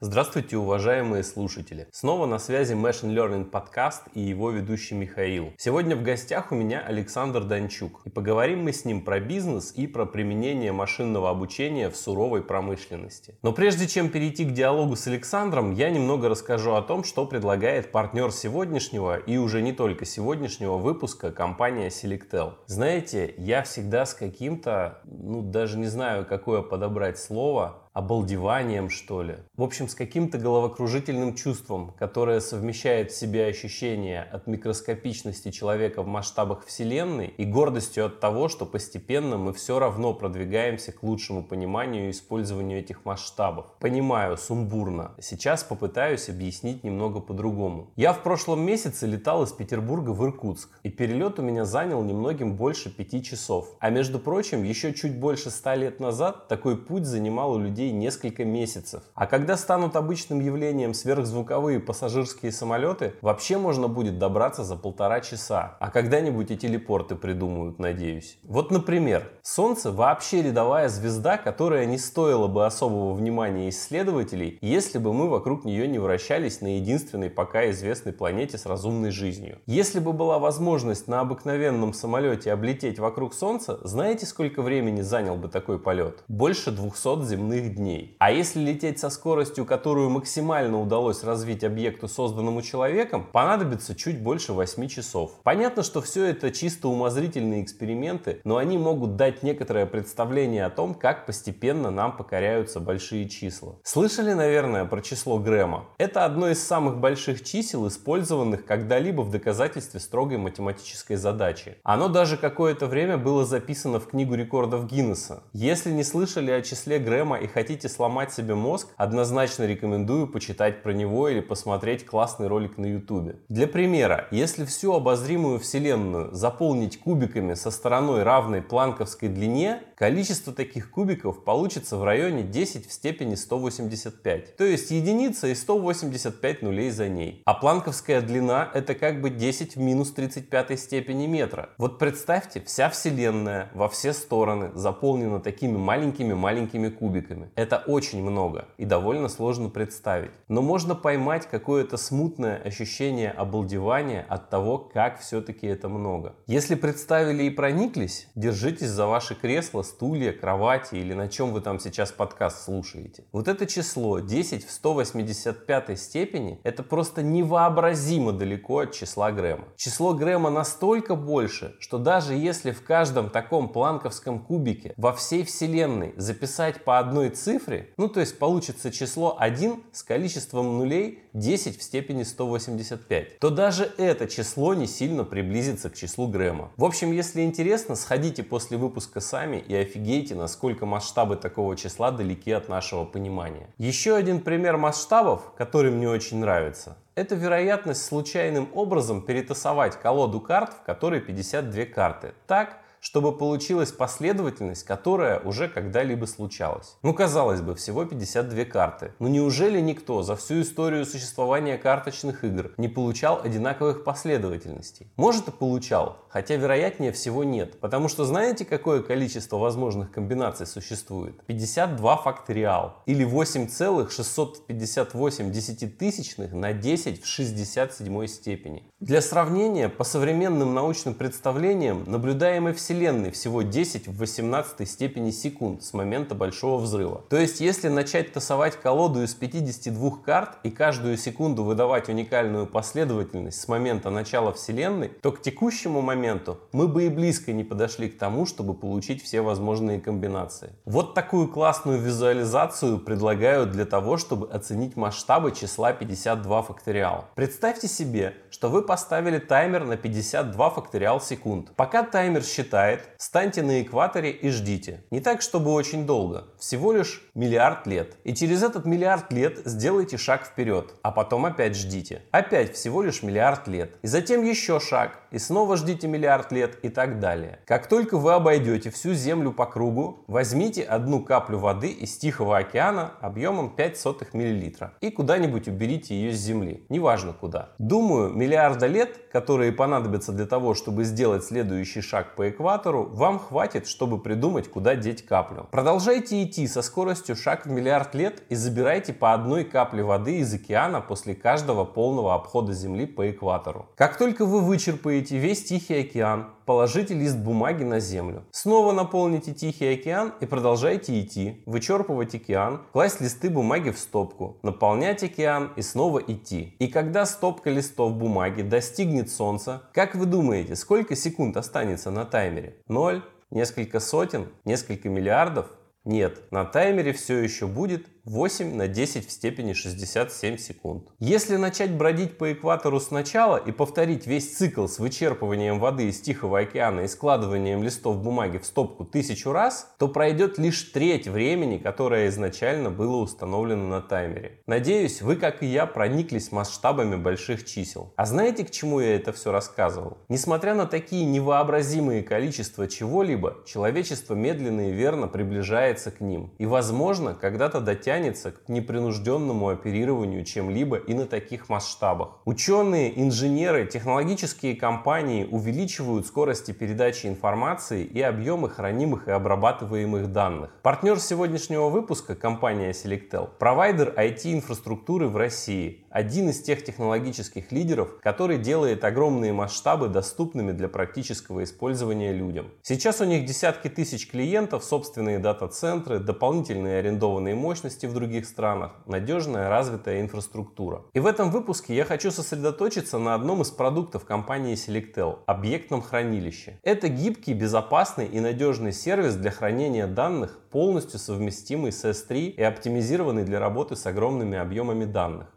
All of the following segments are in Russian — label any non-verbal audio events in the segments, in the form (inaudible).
Здравствуйте, уважаемые слушатели! Снова на связи Machine Learning подкаст и его ведущий Михаил. Сегодня в гостях у меня Александр Данчук. И поговорим мы с ним про бизнес и про применение машинного обучения в суровой промышленности. Но прежде чем перейти к диалогу с Александром, я немного расскажу о том, что предлагает партнер сегодняшнего и уже не только сегодняшнего выпуска компания Selectel. Знаете, я всегда с каким-то, ну даже не знаю, какое подобрать слово, обалдеванием, что ли. В общем, с каким-то головокружительным чувством, которое совмещает в себе ощущение от микроскопичности человека в масштабах Вселенной и гордостью от того, что постепенно мы все равно продвигаемся к лучшему пониманию и использованию этих масштабов. Понимаю, сумбурно. Сейчас попытаюсь объяснить немного по-другому. Я в прошлом месяце летал из Петербурга в Иркутск, и перелет у меня занял немногим больше пяти часов. А между прочим, еще чуть больше ста лет назад такой путь занимал у людей людей несколько месяцев. А когда станут обычным явлением сверхзвуковые пассажирские самолеты, вообще можно будет добраться за полтора часа. А когда-нибудь и телепорты придумают, надеюсь. Вот, например, Солнце вообще рядовая звезда, которая не стоила бы особого внимания исследователей, если бы мы вокруг нее не вращались на единственной пока известной планете с разумной жизнью. Если бы была возможность на обыкновенном самолете облететь вокруг Солнца, знаете, сколько времени занял бы такой полет? Больше 200 земных дней. А если лететь со скоростью, которую максимально удалось развить объекту, созданному человеком, понадобится чуть больше 8 часов. Понятно, что все это чисто умозрительные эксперименты, но они могут дать некоторое представление о том, как постепенно нам покоряются большие числа. Слышали, наверное, про число Грэма? Это одно из самых больших чисел, использованных когда-либо в доказательстве строгой математической задачи. Оно даже какое-то время было записано в книгу рекордов Гиннесса. Если не слышали о числе Грэма и хотите сломать себе мозг, однозначно рекомендую почитать про него или посмотреть классный ролик на YouTube. Для примера, если всю обозримую Вселенную заполнить кубиками со стороной равной планковской длине, количество таких кубиков получится в районе 10 в степени 185. То есть единица и 185 нулей за ней. А планковская длина это как бы 10 в минус 35 степени метра. Вот представьте, вся Вселенная во все стороны заполнена такими маленькими-маленькими кубиками. Это очень много и довольно сложно представить. Но можно поймать какое-то смутное ощущение обалдевания от того, как все-таки это много. Если представили и прониклись, держитесь за ваши кресла, стулья, кровати или на чем вы там сейчас подкаст слушаете. Вот это число 10 в 185 степени это просто невообразимо далеко от числа Грэма. Число Грэма настолько больше, что даже если в каждом таком планковском кубике во всей Вселенной записать по одной цифре, ну то есть получится число 1 с количеством нулей 10 в степени 185, то даже это число не сильно приблизится к числу Грэма. В общем, если интересно, сходите после выпуска сами и офигейте, насколько масштабы такого числа далеки от нашего понимания. Еще один пример масштабов, который мне очень нравится, это вероятность случайным образом перетасовать колоду карт, в которой 52 карты. Так, чтобы получилась последовательность, которая уже когда-либо случалась. Ну, казалось бы, всего 52 карты. Но неужели никто за всю историю существования карточных игр не получал одинаковых последовательностей? Может и получал, хотя вероятнее всего нет. Потому что знаете, какое количество возможных комбинаций существует? 52 факториал. Или 8,658 десятитысячных на 10 в 67 степени. Для сравнения, по современным научным представлениям, наблюдаемый в Вселенной всего 10 в 18 степени секунд с момента Большого Взрыва. То есть, если начать тасовать колоду из 52 карт и каждую секунду выдавать уникальную последовательность с момента начала Вселенной, то к текущему моменту мы бы и близко не подошли к тому, чтобы получить все возможные комбинации. Вот такую классную визуализацию предлагаю для того, чтобы оценить масштабы числа 52 факториал. Представьте себе, что вы поставили таймер на 52 факториал секунд. Пока таймер считает считает, станьте на экваторе и ждите. Не так, чтобы очень долго, всего лишь миллиард лет. И через этот миллиард лет сделайте шаг вперед, а потом опять ждите. Опять всего лишь миллиард лет. И затем еще шаг, и снова ждите миллиард лет и так далее. Как только вы обойдете всю Землю по кругу, возьмите одну каплю воды из Тихого океана объемом 5 сотых миллилитра и куда-нибудь уберите ее с Земли, неважно куда. Думаю, миллиарда лет, которые понадобятся для того, чтобы сделать следующий шаг по экватору, вам хватит, чтобы придумать, куда деть каплю. Продолжайте идти со скоростью шаг в миллиард лет и забирайте по одной капле воды из океана после каждого полного обхода Земли по экватору. Как только вы вычерпаете весь Тихий океан, положите лист бумаги на землю. Снова наполните Тихий океан и продолжайте идти, вычерпывать океан, класть листы бумаги в стопку, наполнять океан и снова идти. И когда стопка листов бумаги достигнет Солнца, как вы думаете, сколько секунд останется на таймере? Ноль? Несколько сотен? Несколько миллиардов? Нет, на таймере все еще будет 8 на 10 в степени 67 секунд. Если начать бродить по экватору сначала и повторить весь цикл с вычерпыванием воды из Тихого океана и складыванием листов бумаги в стопку тысячу раз, то пройдет лишь треть времени, которое изначально было установлено на таймере. Надеюсь, вы, как и я, прониклись масштабами больших чисел. А знаете, к чему я это все рассказывал? Несмотря на такие невообразимые количества чего-либо, человечество медленно и верно приближается к ним. И, возможно, когда-то дотянет тянется к непринужденному оперированию чем-либо и на таких масштабах. Ученые, инженеры, технологические компании увеличивают скорости передачи информации и объемы хранимых и обрабатываемых данных. Партнер сегодняшнего выпуска – компания Selectel, провайдер IT-инфраструктуры в России, один из тех технологических лидеров, который делает огромные масштабы доступными для практического использования людям. Сейчас у них десятки тысяч клиентов, собственные дата-центры, дополнительные арендованные мощности в других странах, надежная развитая инфраструктура. И в этом выпуске я хочу сосредоточиться на одном из продуктов компании Selectel – объектном хранилище. Это гибкий, безопасный и надежный сервис для хранения данных, полностью совместимый с S3 и оптимизированный для работы с огромными объемами данных.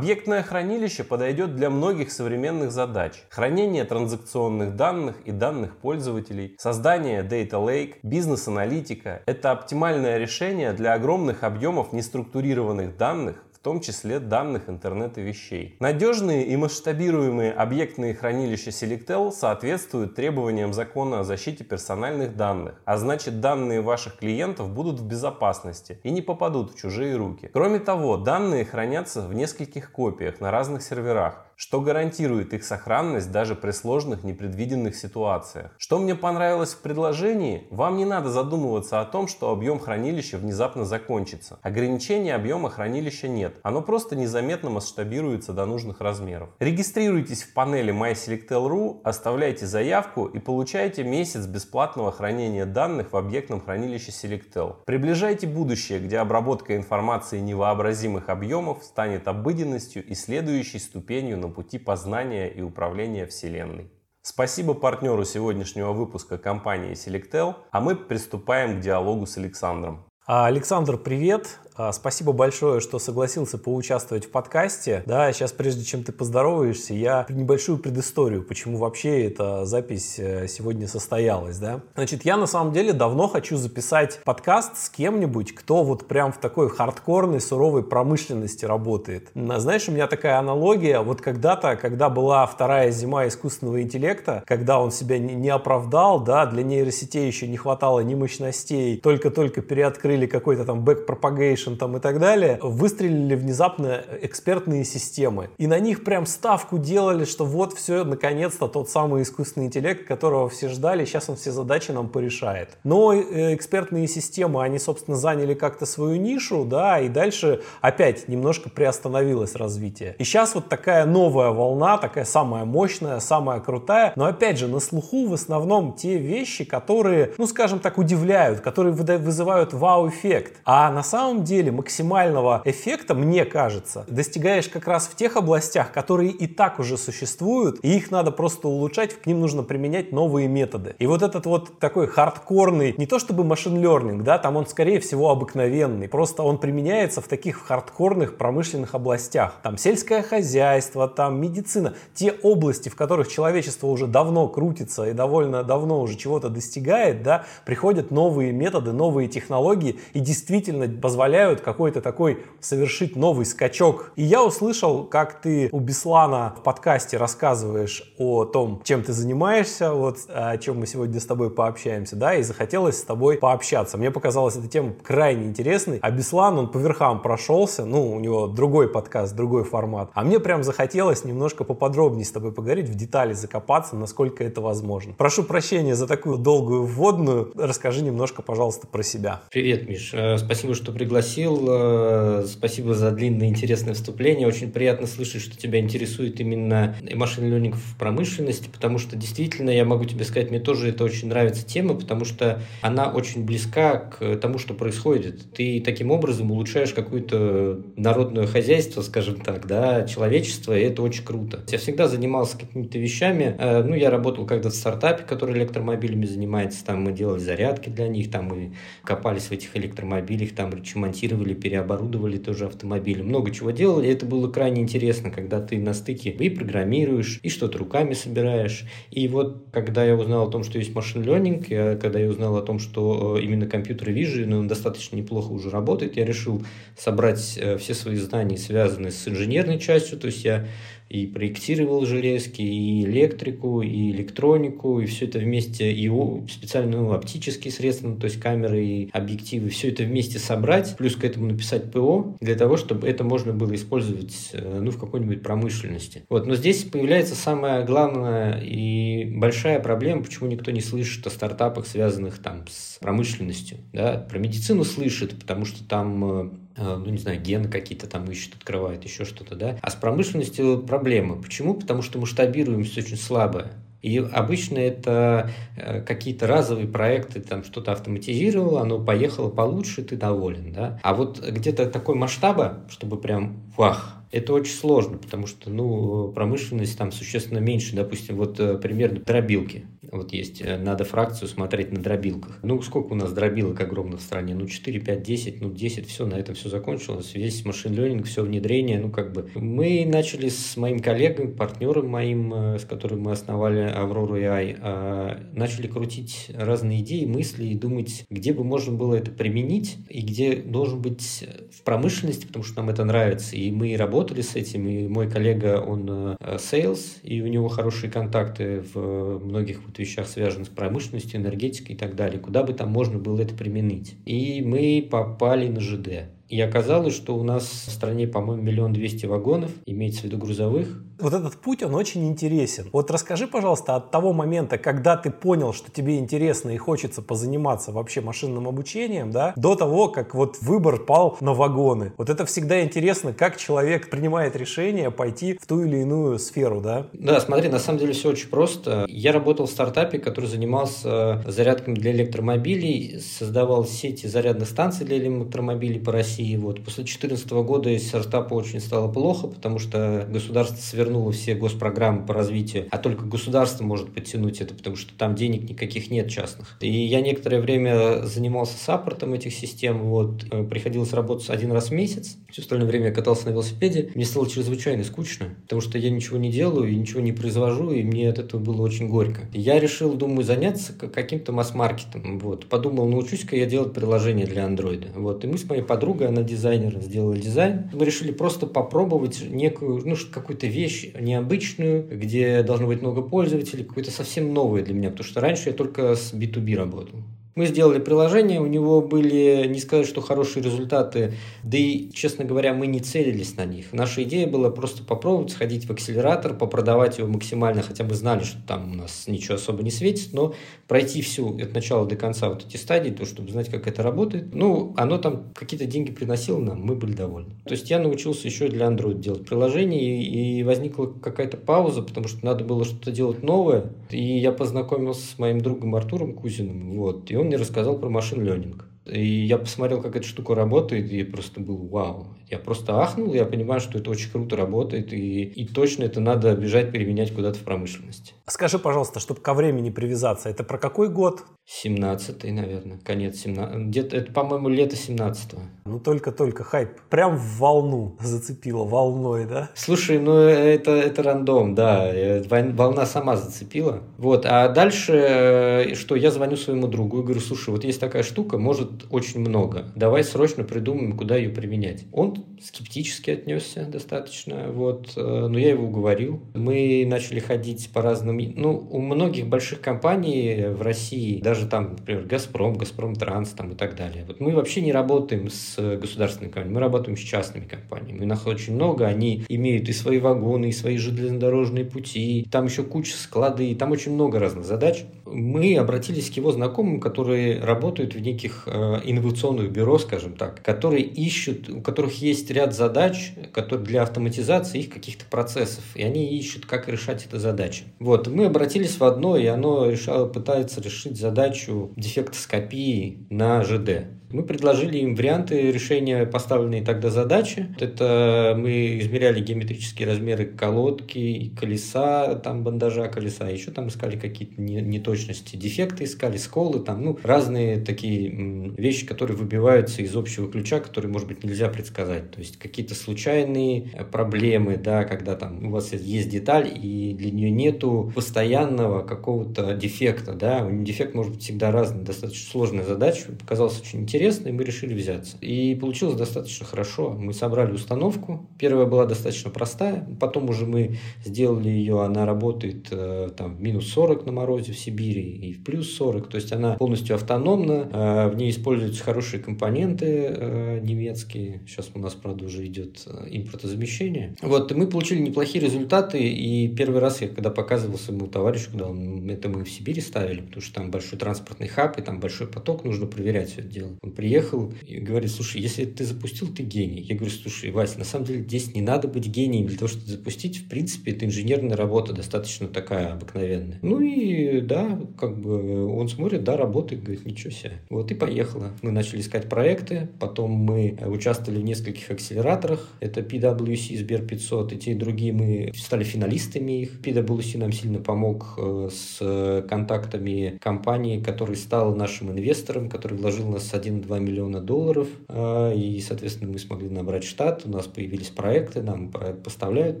Объектное хранилище подойдет для многих современных задач. Хранение транзакционных данных и данных пользователей, создание Data Lake, бизнес-аналитика – это оптимальное решение для огромных объемов неструктурированных структурированных данных, том числе данных интернета вещей. Надежные и масштабируемые объектные хранилища Selectel соответствуют требованиям закона о защите персональных данных, а значит данные ваших клиентов будут в безопасности и не попадут в чужие руки. Кроме того, данные хранятся в нескольких копиях на разных серверах, что гарантирует их сохранность даже при сложных непредвиденных ситуациях. Что мне понравилось в предложении, вам не надо задумываться о том, что объем хранилища внезапно закончится. Ограничения объема хранилища нет, оно просто незаметно масштабируется до нужных размеров. Регистрируйтесь в панели MySelectel.ru, оставляйте заявку и получайте месяц бесплатного хранения данных в объектном хранилище Selectel. Приближайте будущее, где обработка информации невообразимых объемов станет обыденностью и следующей ступенью на пути познания и управления Вселенной. Спасибо партнеру сегодняшнего выпуска компании Selectel, а мы приступаем к диалогу с Александром. А, Александр, привет. А, спасибо большое, что согласился поучаствовать в подкасте. Да, сейчас прежде чем ты поздороваешься, я небольшую предысторию, почему вообще эта запись э, сегодня состоялась. Да? Значит, я на самом деле давно хочу записать подкаст с кем-нибудь, кто вот прям в такой хардкорной, суровой промышленности работает. Знаешь, у меня такая аналогия, вот когда-то, когда была вторая зима искусственного интеллекта, когда он себя не оправдал, да, для нейросетей еще не хватало ни мощностей, только-только переоткрыли какой-то там back-propagation Automation там и так далее, выстрелили внезапно экспертные системы. И на них прям ставку делали, что вот все, наконец-то тот самый искусственный интеллект, которого все ждали, сейчас он все задачи нам порешает. Но э, экспертные системы, они, собственно, заняли как-то свою нишу, да, и дальше опять немножко приостановилось развитие. И сейчас вот такая новая волна, такая самая мощная, самая крутая, но опять же на слуху в основном те вещи, которые, ну скажем так, удивляют, которые вызывают вау-эффект. А на самом деле деле максимального эффекта, мне кажется, достигаешь как раз в тех областях, которые и так уже существуют, и их надо просто улучшать, к ним нужно применять новые методы. И вот этот вот такой хардкорный, не то чтобы машин learning, да, там он скорее всего обыкновенный, просто он применяется в таких хардкорных промышленных областях. Там сельское хозяйство, там медицина, те области, в которых человечество уже давно крутится и довольно давно уже чего-то достигает, да, приходят новые методы, новые технологии и действительно позволяют позволяют какой-то такой совершить новый скачок. И я услышал, как ты у Беслана в подкасте рассказываешь о том, чем ты занимаешься, вот о чем мы сегодня с тобой пообщаемся, да, и захотелось с тобой пообщаться. Мне показалась эта тема крайне интересной, а Беслан, он по верхам прошелся, ну, у него другой подкаст, другой формат, а мне прям захотелось немножко поподробнее с тобой поговорить, в детали закопаться, насколько это возможно. Прошу прощения за такую долгую вводную, расскажи немножко, пожалуйста, про себя. Привет, Миш, э, спасибо, что пригласил, э, спасибо за длинное интересное вступление, очень приятно слышать, что тебя интересует именно машин learning в промышленности, потому что действительно, я могу тебе сказать, мне тоже это очень нравится тема, потому что она очень близка к тому, что происходит. Ты таким образом улучшаешь какое-то народное хозяйство, скажем так, да, человечество, и это очень круто. Я всегда занимался какими-то вещами, э, ну, я работал когда-то в стартапе, который электромобилями занимается, там мы делали зарядки для них, там мы копались в этих электромобилях, там ремонтировали, переоборудовали тоже автомобили, много чего делали, это было крайне интересно, когда ты на стыке и программируешь, и что-то руками собираешь. И вот, когда я узнал о том, что есть машин learning, я, когда я узнал о том, что э, именно компьютер vision, он достаточно неплохо уже работает, я решил собрать э, все свои знания, связанные с инженерной частью, то есть я и проектировал железки, и электрику, и электронику, и все это вместе, и специальные ну, оптические средства, ну, то есть камеры и объективы, все это вместе собрать, плюс к этому написать ПО, для того, чтобы это можно было использовать э, ну, в какой-нибудь промышленности. Вот. Но здесь появляется самая главная и большая проблема, почему никто не слышит о стартапах, связанных там с промышленностью. Да? Про медицину слышит, потому что там Э, ну, не знаю, гены какие-то там ищут, открывают, еще что-то, да. А с промышленностью проблемы. Почему? Потому что масштабируемость очень слабая. И обычно это э, какие-то разовые проекты, там что-то автоматизировало, оно поехало получше, ты доволен, да. А вот где-то такой масштаба, чтобы прям вах, это очень сложно, потому что, ну, промышленность там существенно меньше, допустим, вот э, примерно дробилки. Вот есть, э, надо фракцию смотреть на дробилках. Ну, сколько у нас дробилок огромно в стране? Ну, 4, 5, 10, ну, 10, все, на этом все закончилось. Весь машин ленинг, все внедрение, ну, как бы. Мы начали с моим коллегой, партнером моим, э, с которым мы основали Аврору AI, а, начали крутить разные идеи, мысли и думать, где бы можно было это применить и где должен быть в промышленности, потому что нам это нравится. И мы работали с этим, и мой коллега, он э, sales, и у него хорошие контакты в многих вот вещах, связанных с промышленностью, энергетикой и так далее, куда бы там можно было это применить. И мы попали на ЖД. И оказалось, что у нас в стране, по-моему, миллион двести вагонов, имеется в виду грузовых. Вот этот путь, он очень интересен. Вот расскажи, пожалуйста, от того момента, когда ты понял, что тебе интересно и хочется позаниматься вообще машинным обучением, да, до того, как вот выбор пал на вагоны. Вот это всегда интересно, как человек принимает решение пойти в ту или иную сферу, да? Да, смотри, на самом деле все очень просто. Я работал в стартапе, который занимался зарядками для электромобилей, создавал сети зарядных станций для электромобилей по России России. Вот. После 2014 года из стартапа очень стало плохо, потому что государство свернуло все госпрограммы по развитию, а только государство может подтянуть это, потому что там денег никаких нет частных. И я некоторое время занимался саппортом этих систем, вот. Э, приходилось работать один раз в месяц, все остальное время я катался на велосипеде. Мне стало чрезвычайно скучно, потому что я ничего не делаю и ничего не произвожу, и мне от этого было очень горько. Я решил, думаю, заняться каким-то масс-маркетом. Вот. Подумал, научусь-ка я делать приложение для андроида. Вот. И мы с моей подругой она дизайнер, сделала дизайн. Мы решили просто попробовать некую, ну, какую-то вещь необычную, где должно быть много пользователей, какое-то совсем новое для меня, потому что раньше я только с B2B работал. Мы сделали приложение, у него были, не сказать, что хорошие результаты, да и, честно говоря, мы не целились на них. Наша идея была просто попробовать сходить в акселератор, попродавать его максимально, хотя бы знали, что там у нас ничего особо не светит, но пройти всю от начала до конца вот эти стадии, то, чтобы знать, как это работает. Ну, оно там какие-то деньги приносило нам, мы были довольны. То есть я научился еще для Android делать приложение, и возникла какая-то пауза, потому что надо было что-то делать новое, и я познакомился с моим другом Артуром Кузиным, вот, и он мне рассказал про машин ленинг. И я посмотрел, как эта штука работает, и просто был вау. Я просто ахнул, я понимаю, что это очень круто работает, и, и точно это надо бежать, переменять куда-то в промышленности. Скажи, пожалуйста, чтобы ко времени привязаться, это про какой год? 17-й, наверное, конец 17 Где-то, это, по-моему, лето 17-го. Ну, только-только хайп. Прям в волну зацепило, волной, да? Слушай, ну, это, это рандом, да. Волна сама зацепила. Вот, а дальше, э, что, я звоню своему другу и говорю, слушай, вот есть такая штука, может очень много. Давай срочно придумаем, куда ее применять. Он скептически отнесся достаточно, вот, э, но я его уговорил. Мы начали ходить по разным... Ну, у многих больших компаний в России, даже даже там, например, «Газпром», «Газпром Транс» там, и так далее. Вот мы вообще не работаем с государственными компаниями, мы работаем с частными компаниями. У нас очень много, они имеют и свои вагоны, и свои железнодорожные пути, там еще куча склады, там очень много разных задач. Мы обратились к его знакомым, которые работают в неких э, инновационных бюро, скажем так, которые ищут, у которых есть ряд задач которые для автоматизации их каких-то процессов, и они ищут, как решать эти задачи. Вот, мы обратились в одно, и оно решало, пытается решить задачу задачу дефектоскопии на ЖД. Мы предложили им варианты решения поставленной тогда задачи. Это мы измеряли геометрические размеры колодки, колеса, там бандажа колеса, еще там искали какие-то неточности, дефекты искали, сколы, там, ну, разные такие вещи, которые выбиваются из общего ключа, которые, может быть, нельзя предсказать. То есть какие-то случайные проблемы, да, когда там у вас есть деталь, и для нее нету постоянного какого-то дефекта, да, дефект может быть всегда разный, достаточно сложная задача, показалось очень интересно интересно, и мы решили взяться. И получилось достаточно хорошо. Мы собрали установку. Первая была достаточно простая. Потом уже мы сделали ее, она работает э, там в минус 40 на морозе в Сибири и в плюс 40. То есть она полностью автономна. Э, в ней используются хорошие компоненты э, немецкие. Сейчас у нас, правда, уже идет импортозамещение. Вот, и мы получили неплохие результаты. И первый раз я, когда показывал своему товарищу, когда он, это мы в Сибири ставили, потому что там большой транспортный хаб, и там большой поток, нужно проверять все это дело. Он приехал и говорит, слушай, если ты запустил, ты гений. Я говорю, слушай, Вася, на самом деле здесь не надо быть гением для того, чтобы запустить. В принципе, это инженерная работа достаточно такая обыкновенная. Ну и да, как бы он смотрит, да, работает, говорит, ничего себе. Вот и поехала. Мы начали искать проекты, потом мы участвовали в нескольких акселераторах. Это PwC, Сбер 500 и те и другие. Мы стали финалистами их. PwC нам сильно помог э, с контактами компании, который стал нашим инвестором, который вложил нас 1 1,2 миллиона долларов, а, и, соответственно, мы смогли набрать штат, у нас появились проекты, нам поставляют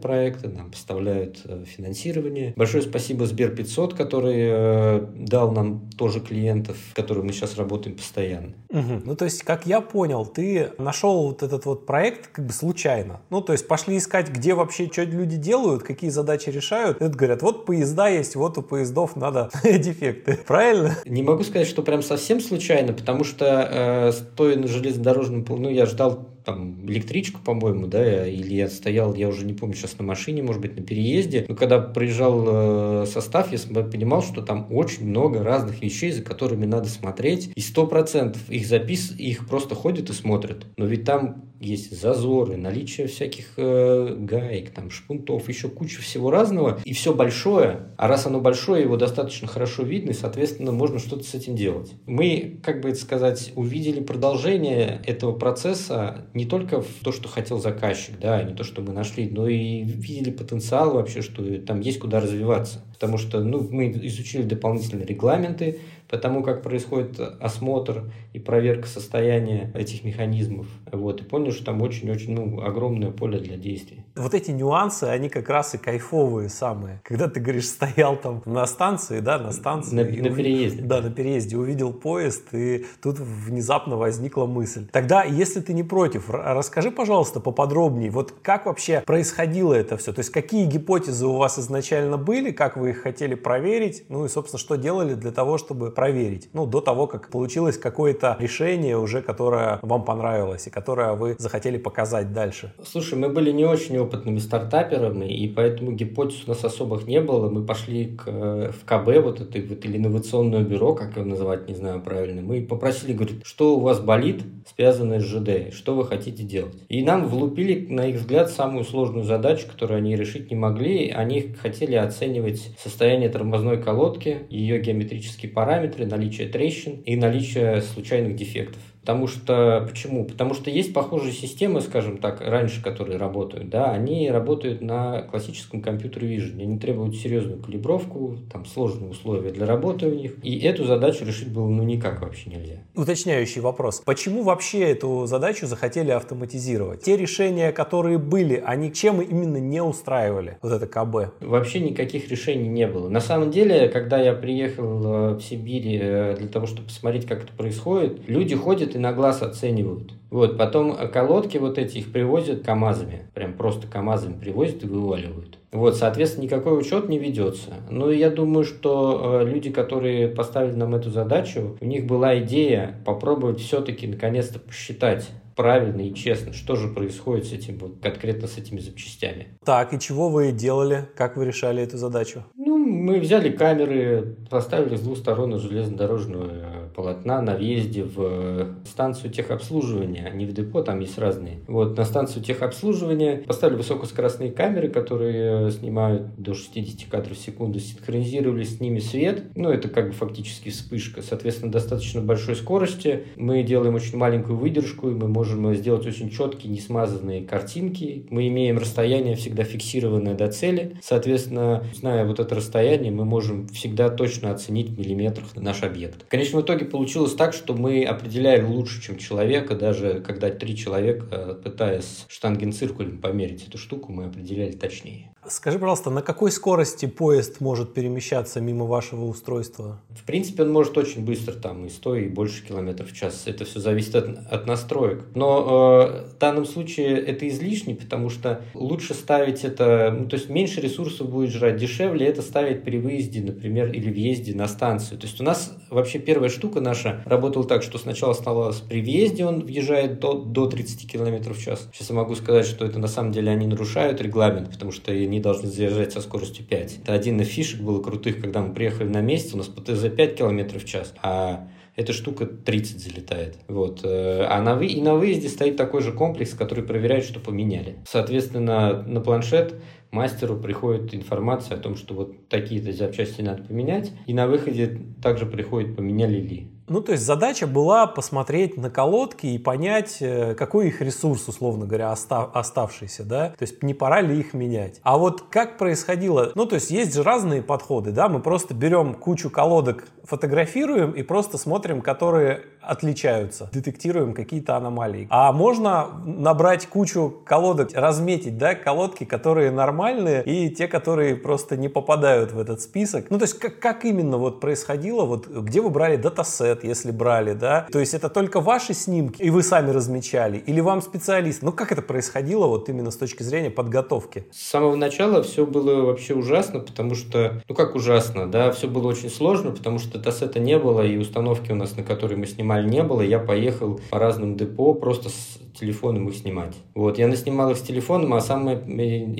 проекты, нам поставляют э, финансирование. Большое спасибо Сбер 500, который э, дал нам тоже клиентов, с которыми мы сейчас работаем постоянно. Угу. Ну, то есть, как я понял, ты нашел вот этот вот проект как бы случайно. Ну, то есть, пошли искать, где вообще что люди делают, какие задачи решают. Это говорят, вот поезда есть, вот у поездов надо (laughs) дефекты. Правильно? Не могу сказать, что прям совсем случайно, потому что э, стоя на железнодорожном, ну, я ждал там электричку, по-моему, да, или я стоял, я уже не помню, сейчас на машине, может быть, на переезде. Но когда приезжал э, состав, я понимал, что там очень много разных вещей, за которыми надо смотреть. И сто процентов их запис, их просто ходят и смотрят. Но ведь там есть зазоры, наличие всяких э, гаек, там, шпунтов, еще куча всего разного. И все большое. А раз оно большое, его достаточно хорошо видно, и, соответственно, можно что-то с этим делать. Мы, как бы это сказать, увидели продолжение этого процесса не только в то, что хотел заказчик, да, не то, что мы нашли, но и видели потенциал вообще, что там есть куда развиваться. Потому что ну, мы изучили дополнительные регламенты, по тому, как происходит осмотр и проверка состояния этих механизмов. Вот, и понял, что там очень-очень ну, огромное поле для действий. Вот эти нюансы, они как раз и кайфовые самые. Когда ты говоришь, стоял там на станции, да, на станции. На, на переезде. Да, на переезде, увидел поезд, и тут внезапно возникла мысль. Тогда, если ты не против, расскажи, пожалуйста, поподробнее, вот как вообще происходило это все? То есть, какие гипотезы у вас изначально были, как вы их хотели проверить, ну и, собственно, что делали для того, чтобы проверить. Ну, до того, как получилось какое-то решение уже, которое вам понравилось и которое вы захотели показать дальше. Слушай, мы были не очень опытными стартаперами, и поэтому гипотез у нас особых не было. Мы пошли к, в КБ, вот это вот, или инновационное бюро, как его называть, не знаю правильно. Мы попросили, говорит, что у вас болит, связанное с ЖД, что вы хотите делать. И нам влупили, на их взгляд, самую сложную задачу, которую они решить не могли. Они хотели оценивать состояние тормозной колодки, ее геометрические параметры, наличие трещин и наличие случайных дефектов. Потому что, почему? Потому что есть похожие системы, скажем так, раньше, которые работают, да, они работают на классическом компьютере Vision. Они требуют серьезную калибровку, там сложные условия для работы у них. И эту задачу решить было ну никак вообще нельзя. Уточняющий вопрос. Почему вообще эту задачу захотели автоматизировать? Те решения, которые были, они чем именно не устраивали вот это КБ? Вообще никаких решений не было. На самом деле, когда я приехал э, в Сибирь э, для того, чтобы посмотреть, как это происходит, люди ходят и на глаз оценивают. Вот, потом колодки вот эти их привозят КАМАЗами, прям просто КАМАЗами привозят и вываливают. Вот, соответственно, никакой учет не ведется. Но я думаю, что э, люди, которые поставили нам эту задачу, у них была идея попробовать все-таки наконец-то посчитать правильно и честно, что же происходит с этим, вот, конкретно с этими запчастями. Так, и чего вы делали? Как вы решали эту задачу? Ну, мы взяли камеры, поставили с двух сторон железнодорожного э, полотна на въезде в э, станцию техобслуживания, не в депо, там есть разные. Вот, на станцию техобслуживания поставили высокоскоростные камеры, которые э, снимают до 60 кадров в секунду, синхронизировали с ними свет, ну, это как бы фактически вспышка, соответственно, достаточно большой скорости. Мы делаем очень маленькую выдержку, и мы можем сделать очень четкие, не смазанные картинки. Мы имеем расстояние всегда фиксированное до цели, соответственно, зная вот это расстояние, мы можем всегда точно оценить в миллиметрах наш объект. В конечном итоге получилось так, что мы определяли лучше, чем человека, даже когда три человека, пытаясь штангенциркулем померить эту штуку, мы определяли точнее. Скажи, пожалуйста, на какой скорости поезд может перемещаться мимо вашего устройства? В принципе, он может очень быстро, там и 100, и больше километров в час. Это все зависит от, от настроек. Но э, в данном случае это излишне, потому что лучше ставить это, ну, то есть меньше ресурсов будет жрать, дешевле это ставить при выезде, например, или въезде на станцию. То есть у нас вообще первая штука наша работала так, что сначала оставалось при въезде, он въезжает до, до 30 километров в час. Сейчас я могу сказать, что это на самом деле они нарушают регламент, потому что они они должны заезжать со скоростью 5. Это один из фишек было крутых, когда мы приехали на месяц, у нас ПТЗ 5 км в час, а эта штука 30 залетает. Вот. Э, а на вы... и на выезде стоит такой же комплекс, который проверяет, что поменяли. Соответственно, на планшет мастеру приходит информация о том, что вот такие-то запчасти надо поменять, и на выходе также приходит, поменяли ли. Ну, то есть задача была посмотреть на колодки и понять, э, какой их ресурс, условно говоря, остав, оставшийся, да, то есть не пора ли их менять. А вот как происходило, ну, то есть есть же разные подходы, да, мы просто берем кучу колодок, фотографируем и просто смотрим, которые отличаются, детектируем какие-то аномалии. А можно набрать кучу колодок, разметить, да, колодки, которые нормальные и те, которые просто не попадают в этот список. Ну, то есть как, как именно вот происходило, вот где вы брали датасет, сюжет, если брали, да? То есть это только ваши снимки, и вы сами размечали, или вам специалист? Ну, как это происходило вот именно с точки зрения подготовки? С самого начала все было вообще ужасно, потому что, ну как ужасно, да, все было очень сложно, потому что датасета не было, и установки у нас, на которой мы снимали, не было. Я поехал по разным депо просто с телефоном их снимать. Вот, я наснимал их с телефоном, а самое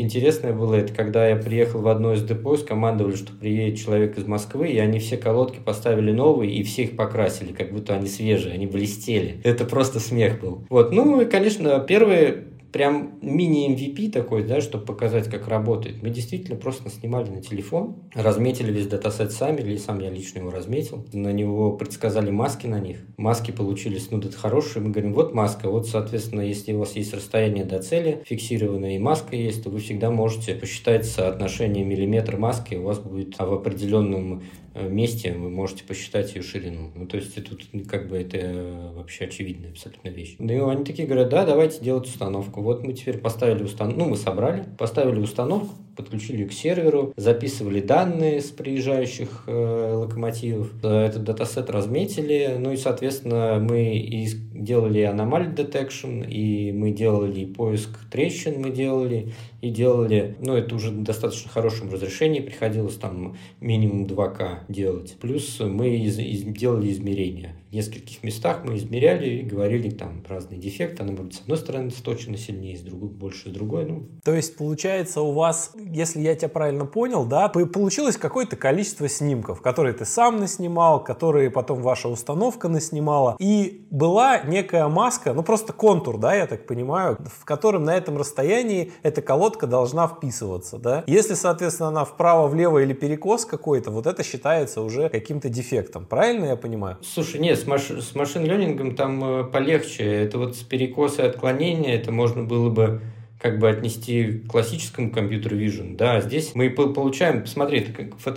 интересное было, это когда я приехал в одно из депо, скомандовали, что приедет человек из Москвы, и они все колодки поставили новые, и все их покрасили, как будто они свежие, они блестели. Это просто смех был. Вот, ну и, конечно, первые прям мини-MVP такой, да, чтобы показать, как работает. Мы действительно просто снимали на телефон, разметили весь датасет сами, или сам я лично его разметил. На него предсказали маски на них. Маски получились, ну, это хорошие. Мы говорим, вот маска, вот, соответственно, если у вас есть расстояние до цели фиксированное и маска есть, то вы всегда можете посчитать соотношение миллиметр маски, у вас будет в определенном месте вы можете посчитать ее ширину. Ну, то есть тут как бы это э, вообще очевидная абсолютно вещь. Ну, и они такие говорят, да, давайте делать установку. Вот мы теперь поставили установку, ну, мы собрали, поставили установку, подключили к серверу, записывали данные с приезжающих э, локомотивов, э, этот датасет разметили, ну и, соответственно, мы и делали аномалий detection, и мы делали поиск трещин, мы делали, и делали, ну, это уже достаточно хорошем разрешении приходилось, там минимум 2К делать. Плюс мы из, из, делали измерения. Нескольких местах мы измеряли и говорили там разные дефекты. Она может с одной стороны точно сильнее, с другой больше, с другой. Ну. То есть, получается, у вас если я тебя правильно понял, да, получилось какое-то количество снимков, которые ты сам наснимал, которые потом ваша установка наснимала. И была некая маска, ну просто контур, да, я так понимаю, в котором на этом расстоянии эта колодка должна вписываться, да. Если, соответственно, она вправо, влево или перекос какой-то, вот это считается уже каким-то дефектом. Правильно я понимаю? Слушай, нет, с, маш... с машин-лернингом там э, полегче. Это вот с перекосы отклонения, это можно было бы как бы отнести к классическому компьютер vision. Да, здесь мы получаем, смотри,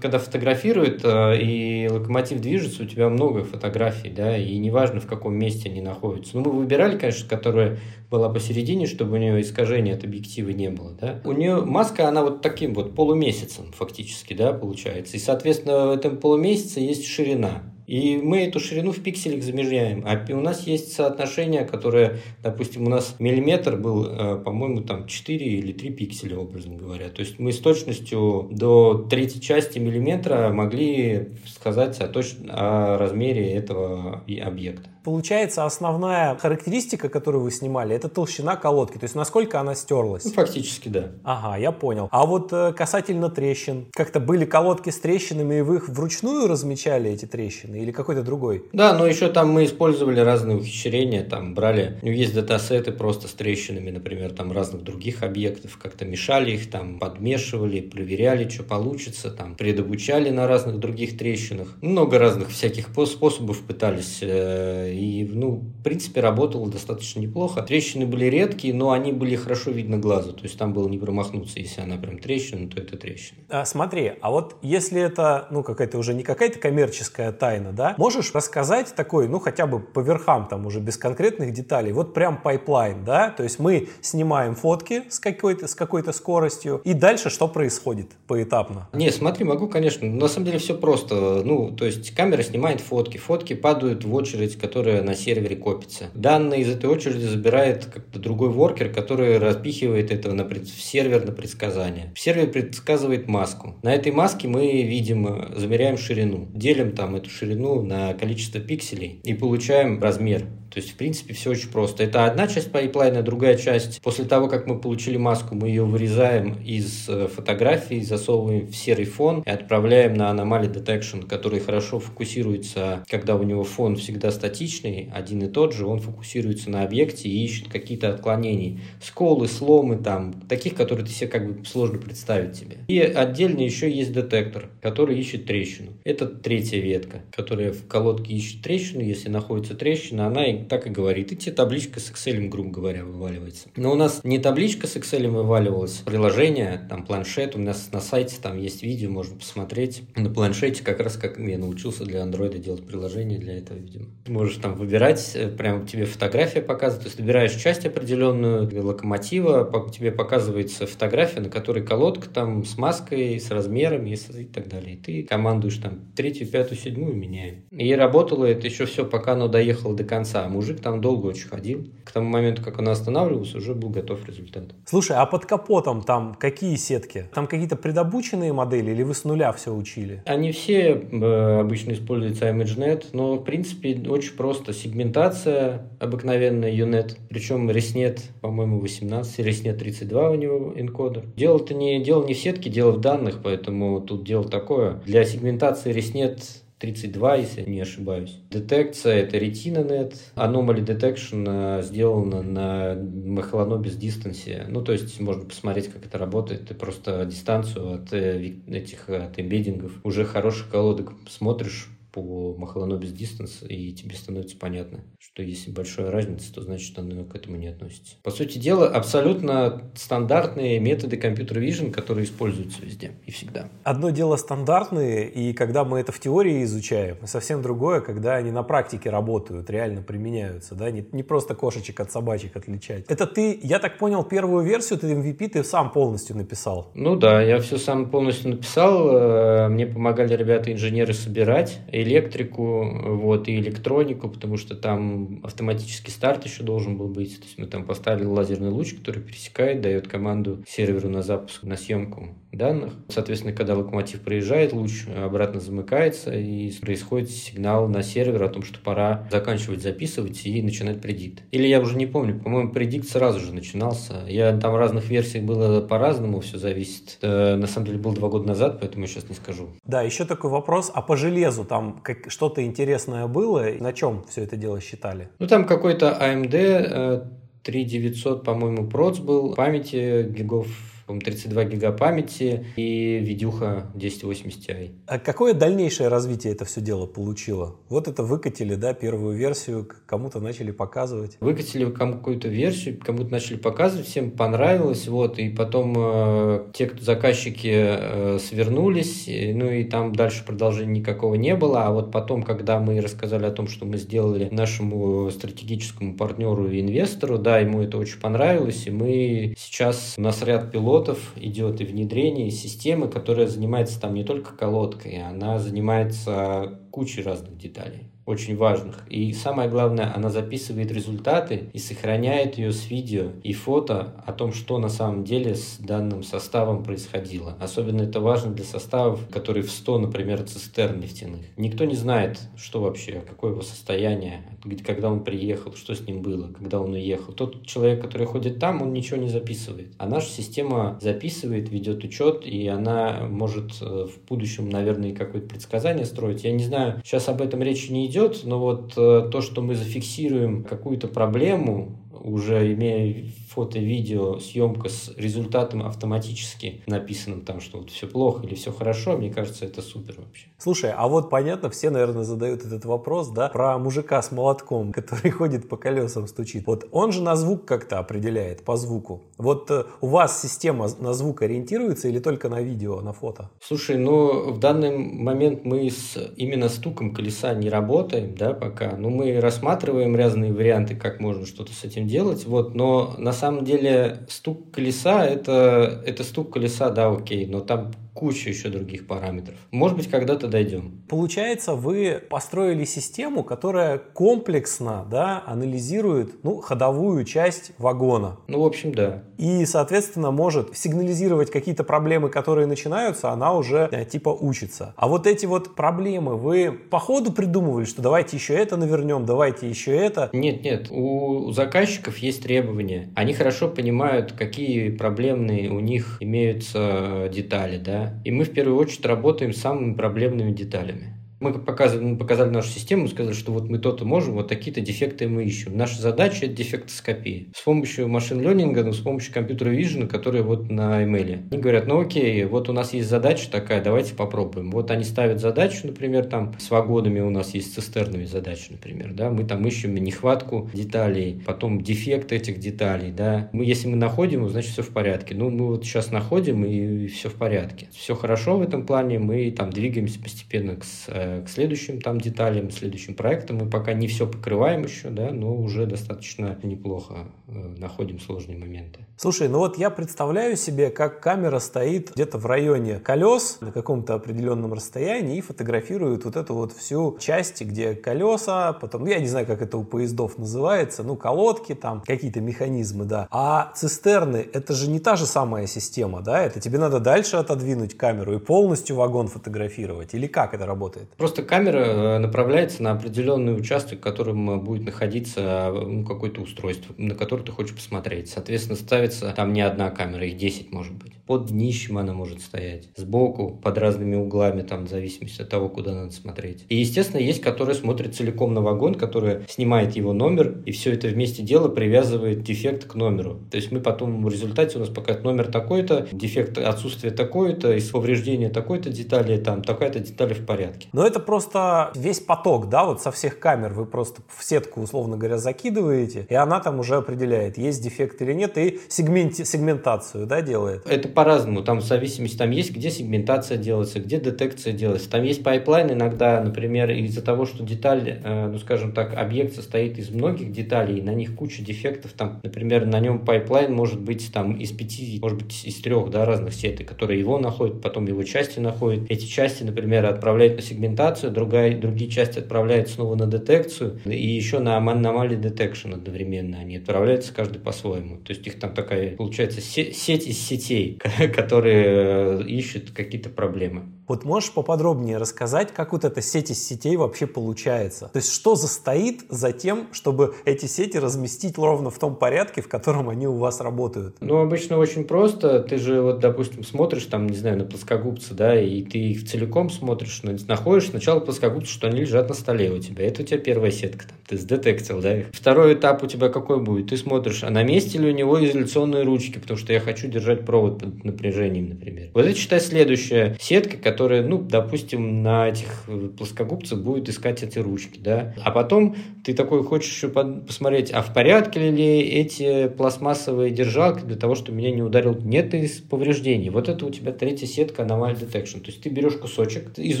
когда фотографируют э, и локомотив движется, у тебя много фотографий, да, и неважно, в каком месте они находятся. Ну, мы выбирали, конечно, которая была посередине, чтобы у нее искажения от объектива не было, да. У нее маска, она вот таким вот полумесяцем фактически, да, получается. И, соответственно, в этом полумесяце есть ширина. И мы эту ширину в пикселях замеряем. А у нас есть соотношение, которое, допустим, у нас миллиметр был, э, по-моему, там 4 или 3 пикселя, образно говоря. То есть мы с точностью до третьей части миллиметра могли сказать о, точ... о размере этого объекта. Получается, основная характеристика, которую вы снимали, это толщина колодки, то есть насколько она стерлась. Ну, фактически, да. Ага, я понял. А вот э, касательно трещин, как-то были колодки с трещинами, и вы их вручную размечали, эти трещины, или какой-то другой? Да, но еще там мы использовали разные ухищрения, там брали, ну, есть датасеты просто с трещинами, например, там разных других объектов, как-то мешали их, там подмешивали, проверяли, что получится, там предобучали на разных других трещинах. Много разных всяких способов пытались э, и, ну, в принципе, работало достаточно неплохо. Трещины были редкие, но они были хорошо видно глазу. То есть там было не промахнуться. Если она прям трещина, то это трещина. А, смотри, а вот если это, ну, какая-то уже не какая-то коммерческая тайна, да, можешь рассказать такой, ну, хотя бы по верхам, там уже без конкретных деталей, вот прям pipeline, да, то есть мы снимаем фотки с какой-то, с какой-то скоростью, и дальше что происходит поэтапно? Не, смотри, могу, конечно, на самом деле все просто, ну, то есть камера снимает фотки, фотки падают в очередь, которая которая на сервере копится. Данные из этой очереди забирает как-то другой worker, который распихивает это на пред... в сервер на предсказание. Сервер предсказывает маску. На этой маске мы видим, замеряем ширину, делим там эту ширину на количество пикселей и получаем размер. То есть, в принципе, все очень просто. Это одна часть пайплайна, другая часть. После того, как мы получили маску, мы ее вырезаем из э, фотографии, засовываем в серый фон и отправляем на Anomaly Detection, который хорошо фокусируется, когда у него фон всегда статичный, один и тот же, он фокусируется на объекте и ищет какие-то отклонения. Сколы, сломы там, таких, которые ты себе как бы сложно представить себе. И отдельно еще есть детектор, который ищет трещину. Это третья ветка, которая в колодке ищет трещину. Если находится трещина, она так и говорит. И тебе табличка с Excel, грубо говоря, вываливается. Но у нас не табличка с Excel вываливалась, приложение, там планшет, у нас на сайте там есть видео, можно посмотреть. На планшете как раз как я научился для андроида делать приложение для этого, видимо. Можешь там выбирать, э, прям тебе фотография показывает, то есть выбираешь часть определенную локомотива, тебе показывается фотография, на которой колодка там с маской, с размерами и так далее. И ты командуешь там третью, пятую, седьмую меняем. И работало это еще все, пока оно доехало до конца мужик там долго очень ходил. К тому моменту, как он останавливался, уже был готов результат. Слушай, а под капотом там какие сетки? Там какие-то предобученные модели или вы с нуля все учили? Они все э, обычно используются ImageNet, но в принципе очень просто. Сегментация обыкновенная UNET, причем ResNet, по-моему, 18, ResNet 32 у него энкодер. Дело-то не, дело не в сетке, дело в данных, поэтому тут дело такое. Для сегментации ResNet 32, если не ошибаюсь. Детекция — это RetinaNet. Anomaly Detection э, сделана на Mechanobis Distance. Ну, то есть можно посмотреть, как это работает. Ты просто дистанцию от э, этих от эмбеддингов уже хороших колодок смотришь, по Махаланобис Distance, и тебе становится понятно, что если большая разница, то значит она к этому не относится. По сути дела, абсолютно стандартные методы компьютер vision, которые используются везде и всегда. Одно дело стандартные, и когда мы это в теории изучаем, и совсем другое, когда они на практике работают, реально применяются, да, не, не просто кошечек от собачек отличать. Это ты, я так понял, первую версию ты MVP ты сам полностью написал? Ну да, я все сам полностью написал, э, мне помогали ребята-инженеры собирать, и электрику, вот, и электронику, потому что там автоматический старт еще должен был быть. То есть мы там поставили лазерный луч, который пересекает, дает команду серверу на запуск, на съемку данных. Соответственно, когда локомотив проезжает, луч обратно замыкается и происходит сигнал на сервер о том, что пора заканчивать записывать и начинать предикт. Или я уже не помню, по-моему, предикт сразу же начинался. Я там разных версий было по-разному, все зависит. Это, на самом деле был два года назад, поэтому я сейчас не скажу. Да, еще такой вопрос, а по железу там как, что-то интересное было? На чем все это дело считали? Ну там какой-то AMD 3900, э, по-моему, проц был, памяти гигов 32 гига памяти и видюха 1080 Ti. А какое дальнейшее развитие это все дело получило? Вот это выкатили, да, первую версию, кому-то начали показывать. Выкатили какую-то версию, кому-то начали показывать, всем понравилось, вот, и потом э, те, кто заказчики э, свернулись, ну и там дальше продолжения никакого не было, а вот потом, когда мы рассказали о том, что мы сделали нашему стратегическому партнеру и инвестору, да, ему это очень понравилось, и мы сейчас, у нас ряд пилотов, пилотов идет и внедрение системы, которая занимается там не только колодкой, она занимается кучей разных деталей очень важных. И самое главное, она записывает результаты и сохраняет ее с видео и фото о том, что на самом деле с данным составом происходило. Особенно это важно для составов, которые в 100, например, цистерн нефтяных. Никто не знает, что вообще, какое его состояние, когда он приехал, что с ним было, когда он уехал. Тот человек, который ходит там, он ничего не записывает. А наша система записывает, ведет учет, и она может э, в будущем, наверное, какое-то предсказание строить. Я не знаю, сейчас об этом речи не идет, но вот э, то, что мы зафиксируем какую-то проблему, уже имея фото, видео, съемка с результатом автоматически написанным там, что вот все плохо или все хорошо, мне кажется, это супер вообще. Слушай, а вот понятно, все, наверное, задают этот вопрос, да, про мужика с молотком, (laughs) который ходит по колесам, стучит. Вот он же на звук как-то определяет, по звуку. Вот э, у вас система на звук ориентируется или только на видео, на фото? Слушай, ну в данный момент мы с именно стуком колеса не работаем, да, пока. Ну мы рассматриваем разные варианты, как можно что-то с этим делать, вот, но на самом самом деле стук колеса это, это стук колеса, да, окей, но там куча еще других параметров. Может быть, когда-то дойдем. Получается, вы построили систему, которая комплексно да, анализирует ну, ходовую часть вагона. Ну, в общем, да. И, соответственно, может сигнализировать какие-то проблемы, которые начинаются, она уже э, типа учится. А вот эти вот проблемы вы по ходу придумывали, что давайте еще это навернем, давайте еще это? Нет, нет. У заказчиков есть требования. Они хорошо понимают, какие проблемные у них имеются детали, да, и мы в первую очередь работаем с самыми проблемными деталями. Мы показывали, мы показали нашу систему, сказали, что вот мы то-то можем, вот такие-то дефекты мы ищем. Наша задача – это дефектоскопия. С помощью машин-ленинга, ну, с помощью компьютера Vision, которые вот на email. Они говорят, ну окей, вот у нас есть задача такая, давайте попробуем. Вот они ставят задачу, например, там с вагонами у нас есть цистерными задачи, например, да, мы там ищем нехватку деталей, потом дефект этих деталей, да. Мы, если мы находим, значит все в порядке. Ну, мы вот сейчас находим, и все в порядке. Все хорошо в этом плане, мы там двигаемся постепенно к э, к следующим там деталям, следующим проектам. Мы пока не все покрываем еще, да, но уже достаточно неплохо э, находим сложные моменты. Слушай, ну вот я представляю себе, как камера стоит где-то в районе колес на каком-то определенном расстоянии и фотографирует вот эту вот всю часть, где колеса, потом, ну, я не знаю, как это у поездов называется, ну, колодки там, какие-то механизмы, да. А цистерны, это же не та же самая система, да, это тебе надо дальше отодвинуть камеру и полностью вагон фотографировать, или как это работает? Просто камера э, направляется на определенный участок, в котором э, будет находиться ну, какое-то устройство, на которое ты хочешь посмотреть. Соответственно, ставится там не одна камера, их 10 может быть. Под днищем она может стоять, сбоку, под разными углами, там, в зависимости от того, куда надо смотреть. И, естественно, есть, которая смотрит целиком на вагон, которая снимает его номер, и все это вместе дело привязывает дефект к номеру. То есть мы потом в результате у нас пока номер такой-то, дефект отсутствие такой-то, из повреждения такой-то детали, там, такая-то деталь в порядке. Но это просто весь поток, да, вот со всех камер вы просто в сетку, условно говоря, закидываете, и она там уже определяет, есть дефект или нет, и сегменти, сегментацию, да, делает. Это по-разному, там в зависимости, там есть, где сегментация делается, где детекция делается. Там есть pipeline иногда, например, из-за того, что деталь, э, ну, скажем так, объект состоит из многих деталей, на них куча дефектов, там, например, на нем pipeline может быть там из пяти, может быть, из трех, да, разных сетей, которые его находят, потом его части находят. Эти части, например, отправляют на сегментацию другая, другие части отправляются снова на детекцию, и еще на anomaly detection одновременно. Они отправляются каждый по-своему. То есть их там такая, получается, сеть из сетей, (laughs) которые э, ищут какие-то проблемы. Вот можешь поподробнее рассказать, как вот эта сеть из сетей вообще получается? То есть что застоит за тем, чтобы эти сети разместить ровно в том порядке, в котором они у вас работают? Ну, обычно очень просто. Ты же, вот, допустим, смотришь там, не знаю, на плоскогубцы, да, и ты их целиком смотришь, находишь сначала плоскогубцы, что они лежат на столе у тебя. Это у тебя первая сетка, там, ты сдетектил, да, их. Второй этап у тебя какой будет? Ты смотришь, а на месте ли у него изоляционные ручки, потому что я хочу держать провод под напряжением, например. Вот это, считай, следующая сетка, которая, ну, допустим, на этих э, плоскогубцах будет искать эти ручки, да. А потом ты такой хочешь еще посмотреть, а в порядке ли эти пластмассовые держалки для того, чтобы меня не ударил нет из повреждений. Вот это у тебя третья сетка Anomaly Detection. То есть ты берешь кусочек из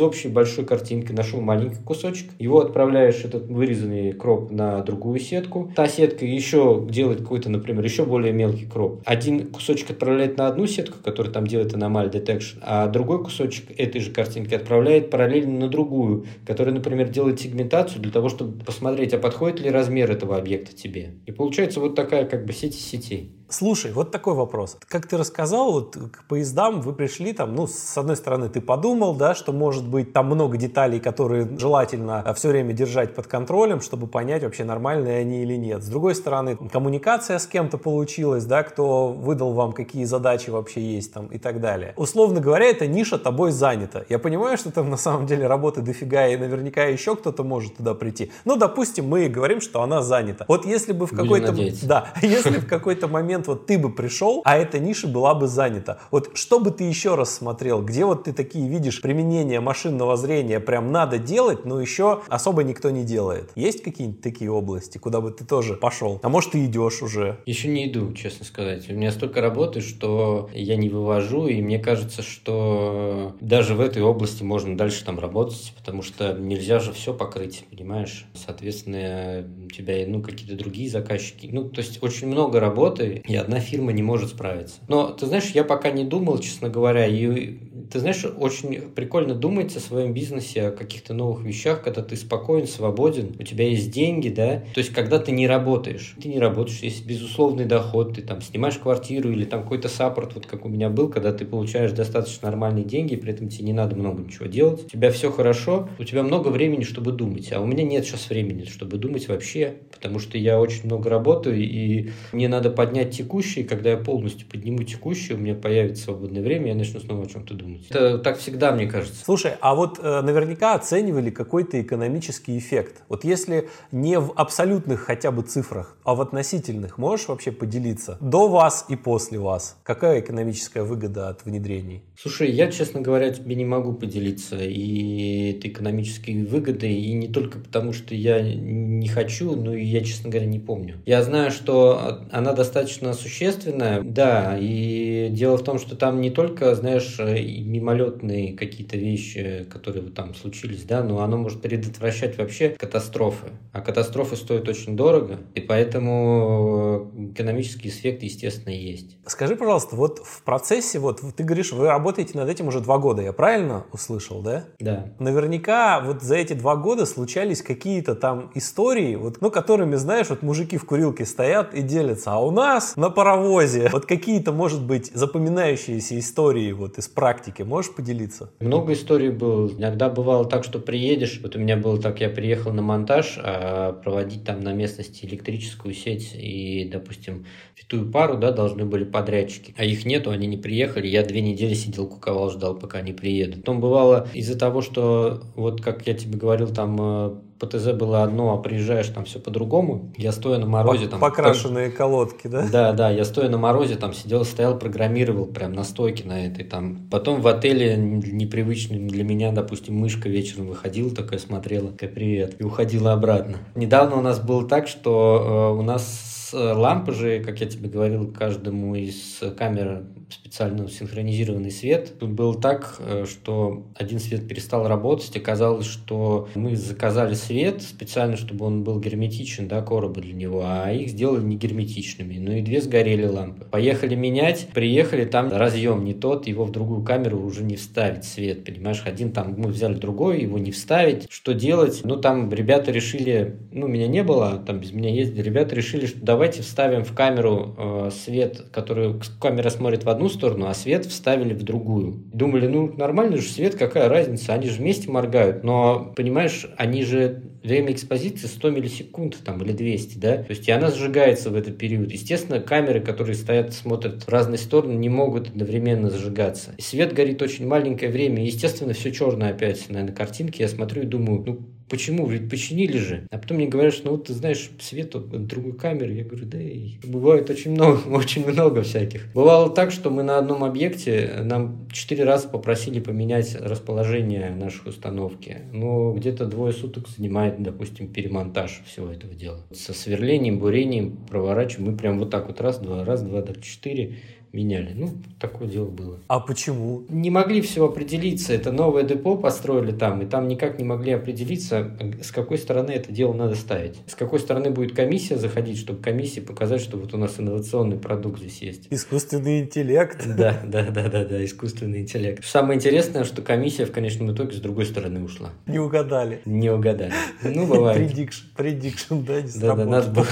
общей большой картинки, нашел маленький кусочек, его отправляешь, этот вырезанный кроп, на другую сетку. Та сетка еще делает какой-то, например, еще более мелкий кроп. Один кусочек отправляет на одну сетку, которая там делает Anomaly Detection, а другой кусочек этой же картинки отправляет параллельно на другую, которая, например, делает сегментацию для того, чтобы посмотреть, а подходит ли размер этого объекта тебе. И получается вот такая как бы сеть из сетей. Слушай, вот такой вопрос. Как ты рассказал, вот к поездам вы пришли там, ну, с одной стороны, ты подумал, да, что может быть там много деталей, которые желательно а, все время держать под контролем, чтобы понять вообще нормальные они или нет. С другой стороны, коммуникация с кем-то получилась, да, кто выдал вам какие задачи вообще есть там и так далее. Условно говоря, эта ниша тобой занята. Я понимаю, что там на самом деле работы дофига и наверняка еще кто-то может туда прийти. Ну, допустим, мы говорим, что она занята. Вот если бы в какой-то... Да, (laughs) если в какой-то момент момент вот ты бы пришел, а эта ниша была бы занята. Вот что бы ты еще раз смотрел? Где вот ты такие видишь применение машинного зрения прям надо делать, но еще особо никто не делает? Есть какие-нибудь такие области, куда бы ты тоже пошел? А может, ты идешь уже? Еще не иду, честно сказать. У меня столько работы, что я не вывожу, и мне кажется, что даже в этой области можно дальше там работать, потому что нельзя же все покрыть, понимаешь? Соответственно, у тебя ну, какие-то другие заказчики. Ну, то есть очень много работы, и одна фирма не может справиться. Но, ты знаешь, я пока не думал, честно говоря, и ты знаешь, очень прикольно думать о своем бизнесе, о каких-то новых вещах, когда ты спокоен, свободен, у тебя есть деньги, да, то есть когда ты не работаешь, ты не работаешь, есть безусловный доход, ты там снимаешь квартиру или там какой-то саппорт, вот как у меня был, когда ты получаешь достаточно нормальные деньги, при этом тебе не надо много ничего делать, у тебя все хорошо, у тебя много времени, чтобы думать, а у меня нет сейчас времени, чтобы думать вообще, потому что я очень много работаю, и мне надо поднять текущий, когда я полностью подниму текущий, у меня появится свободное время, я начну снова о чем-то думать. Это так всегда, мне кажется. Слушай, а вот э, наверняка оценивали какой-то экономический эффект. Вот если не в абсолютных хотя бы цифрах, а в относительных, можешь вообще поделиться? До вас и после вас. Какая экономическая выгода от внедрений? Слушай, я, честно говоря, тебе не могу поделиться и этой экономической выгодой, и не только потому, что я не хочу, но и я, честно говоря, не помню. Я знаю, что она достаточно существенная, да, и дело в том, что там не только, знаешь, мимолетные какие-то вещи, которые там случились, да, но оно может предотвращать вообще катастрофы. А катастрофы стоят очень дорого, и поэтому экономический эффект, естественно, есть. Скажи, пожалуйста, вот в процессе, вот ты говоришь, вы работаете над этим уже два года, я правильно услышал, да? Да. Наверняка вот за эти два года случались какие-то там истории, вот, ну, которыми, знаешь, вот мужики в курилке стоят и делятся, а у нас на паровозе вот какие-то, может быть, запоминающиеся истории вот из практики, можешь поделиться? Много историй было. Иногда бывало так, что приедешь, вот у меня было так, я приехал на монтаж, а проводить там на местности электрическую сеть и, допустим, витую пару, да, должны были подрядчики, а их нету, они не приехали, я две недели сидел, куковал, ждал, пока они приедут. Потом бывало из-за того, что, вот как я тебе говорил, там э, ПТЗ было одно, а приезжаешь, там все по-другому. Я стоя на морозе... Там, Покрашенные как... колодки, да? Да, да, я стоя на морозе, там сидел, стоял, программировал прям на стойке на этой. Там. Потом в отеле непривычный для меня, допустим, мышка вечером выходила, такая смотрела, такая привет, и уходила обратно. Недавно у нас было так, что э, у нас лампы же, как я тебе говорил, каждому из камер специально синхронизированный свет. Тут было так, э, что один свет перестал работать, оказалось, что мы заказали свет специально, чтобы он был герметичен, да, коробы для него, а их сделали не герметичными. Ну и две сгорели лампы. Поехали менять, приехали, там разъем не тот, его в другую камеру уже не вставить свет, понимаешь? Один там, мы взяли другой, его не вставить. Что делать? Ну там ребята решили, ну меня не было, там без меня ездили, ребята решили, что давайте вставим в камеру э, свет, который камера смотрит в одну сторону, а свет вставили в другую. Думали, ну нормальный же свет, какая разница, они же вместе моргают, но понимаешь, они же время экспозиции 100 миллисекунд там, или 200, да, то есть и она сжигается в этот период. Естественно, камеры, которые стоят, смотрят в разные стороны, не могут одновременно зажигаться. И свет горит очень маленькое время, естественно, все черное опять на, на картинке. Я смотрю и думаю, ну, Почему? Ведь починили же. А потом мне говорят, что ну вот ты знаешь свет от другой камеры. Я говорю, да и бывает очень много, (laughs) очень много всяких. Бывало так, что мы на одном объекте, нам четыре раза попросили поменять расположение нашей установки. Но где-то двое суток занимает, допустим, перемонтаж всего этого дела. Со сверлением, бурением проворачиваем. Мы прям вот так вот раз, два, раз, два, два, четыре меняли. Ну, такое дело было. А почему? Не могли все определиться. Это новое депо построили там, и там никак не могли определиться, с какой стороны это дело надо ставить. С какой стороны будет комиссия заходить, чтобы комиссии показать, что вот у нас инновационный продукт здесь есть. Искусственный интеллект. (laughs) Да, да, да, да, да, искусственный интеллект. Самое интересное, что комиссия в конечном итоге с другой стороны ушла. Не угадали. Не угадали. Ну, бывает. Предикшн, предикшн, да, не Да, да, надо было...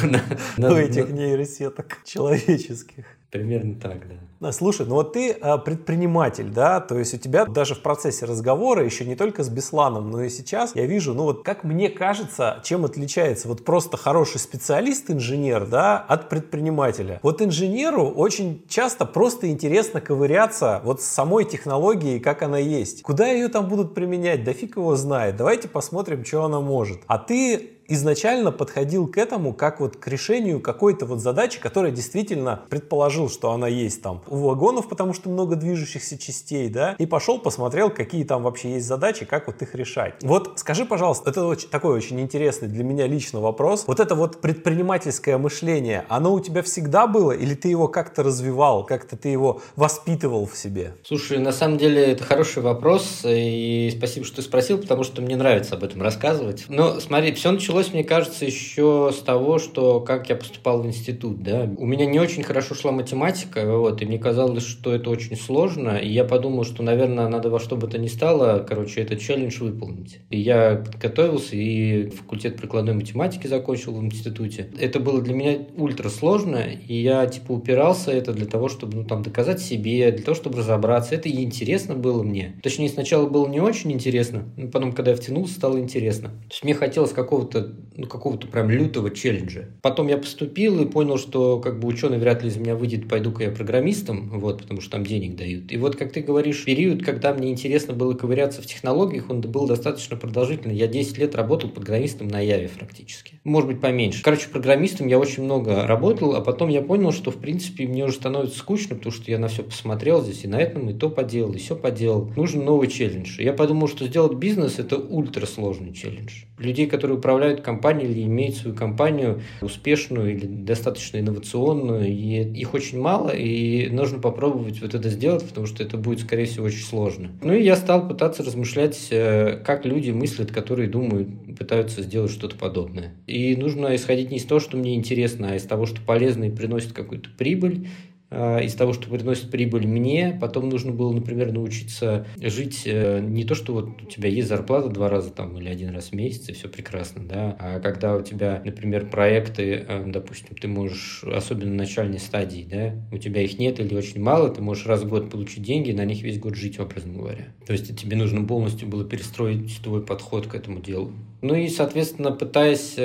У этих нейросеток человеческих. Примерно так, да. Слушай, ну вот ты а, предприниматель, да, то есть у тебя даже в процессе разговора, еще не только с Бесланом, но и сейчас, я вижу, ну вот как мне кажется, чем отличается вот просто хороший специалист-инженер, да, от предпринимателя. Вот инженеру очень часто просто интересно ковыряться вот с самой технологией, как она есть. Куда ее там будут применять, да фиг его знает. Давайте посмотрим, что она может. А ты изначально подходил к этому как вот к решению какой-то вот задачи, которая действительно предположил, что она есть там у вагонов, потому что много движущихся частей, да, и пошел посмотрел, какие там вообще есть задачи, как вот их решать. Вот скажи, пожалуйста, это очень, такой очень интересный для меня лично вопрос. Вот это вот предпринимательское мышление, оно у тебя всегда было или ты его как-то развивал, как-то ты его воспитывал в себе? Слушай, на самом деле это хороший вопрос, и спасибо, что ты спросил, потому что мне нравится об этом рассказывать. Но смотри, все началось началось, мне кажется, еще с того, что как я поступал в институт, да. У меня не очень хорошо шла математика, вот, и мне казалось, что это очень сложно, и я подумал, что, наверное, надо во что бы то ни стало, короче, этот челлендж выполнить. И я подготовился, и факультет прикладной математики закончил в институте. Это было для меня ультра сложно, и я, типа, упирался это для того, чтобы, ну, там, доказать себе, для того, чтобы разобраться. Это и интересно было мне. Точнее, сначала было не очень интересно, но потом, когда я втянулся, стало интересно. То есть мне хотелось какого-то ну, какого-то прям лютого челленджа. Потом я поступил и понял, что как бы ученый вряд ли из меня выйдет, пойду-ка я программистом, вот, потому что там денег дают. И вот, как ты говоришь, период, когда мне интересно было ковыряться в технологиях, он был достаточно продолжительный. Я 10 лет работал программистом на Яве практически. Может быть, поменьше. Короче, программистом я очень много работал, а потом я понял, что, в принципе, мне уже становится скучно, потому что я на все посмотрел здесь, и на этом и то поделал, и все поделал. Нужен новый челлендж. Я подумал, что сделать бизнес – это ультрасложный челлендж. Людей, которые управляют компания или имеет свою компанию успешную или достаточно инновационную, и их очень мало, и нужно попробовать вот это сделать, потому что это будет, скорее всего, очень сложно. Ну и я стал пытаться размышлять, э, как люди мыслят, которые думают, пытаются сделать что-то подобное. И нужно исходить не из того, что мне интересно, а из того, что полезно и приносит какую-то прибыль, из того, что приносит прибыль мне, потом нужно было, например, научиться жить э, не то, что вот у тебя есть зарплата два раза там или один раз в месяц, и все прекрасно, да, а когда у тебя, например, проекты, э, допустим, ты можешь, особенно на начальной стадии, да, у тебя их нет или очень мало, ты можешь раз в год получить деньги, на них весь год жить, образно говоря. То есть тебе нужно полностью было перестроить твой подход к этому делу. Ну и, соответственно, пытаясь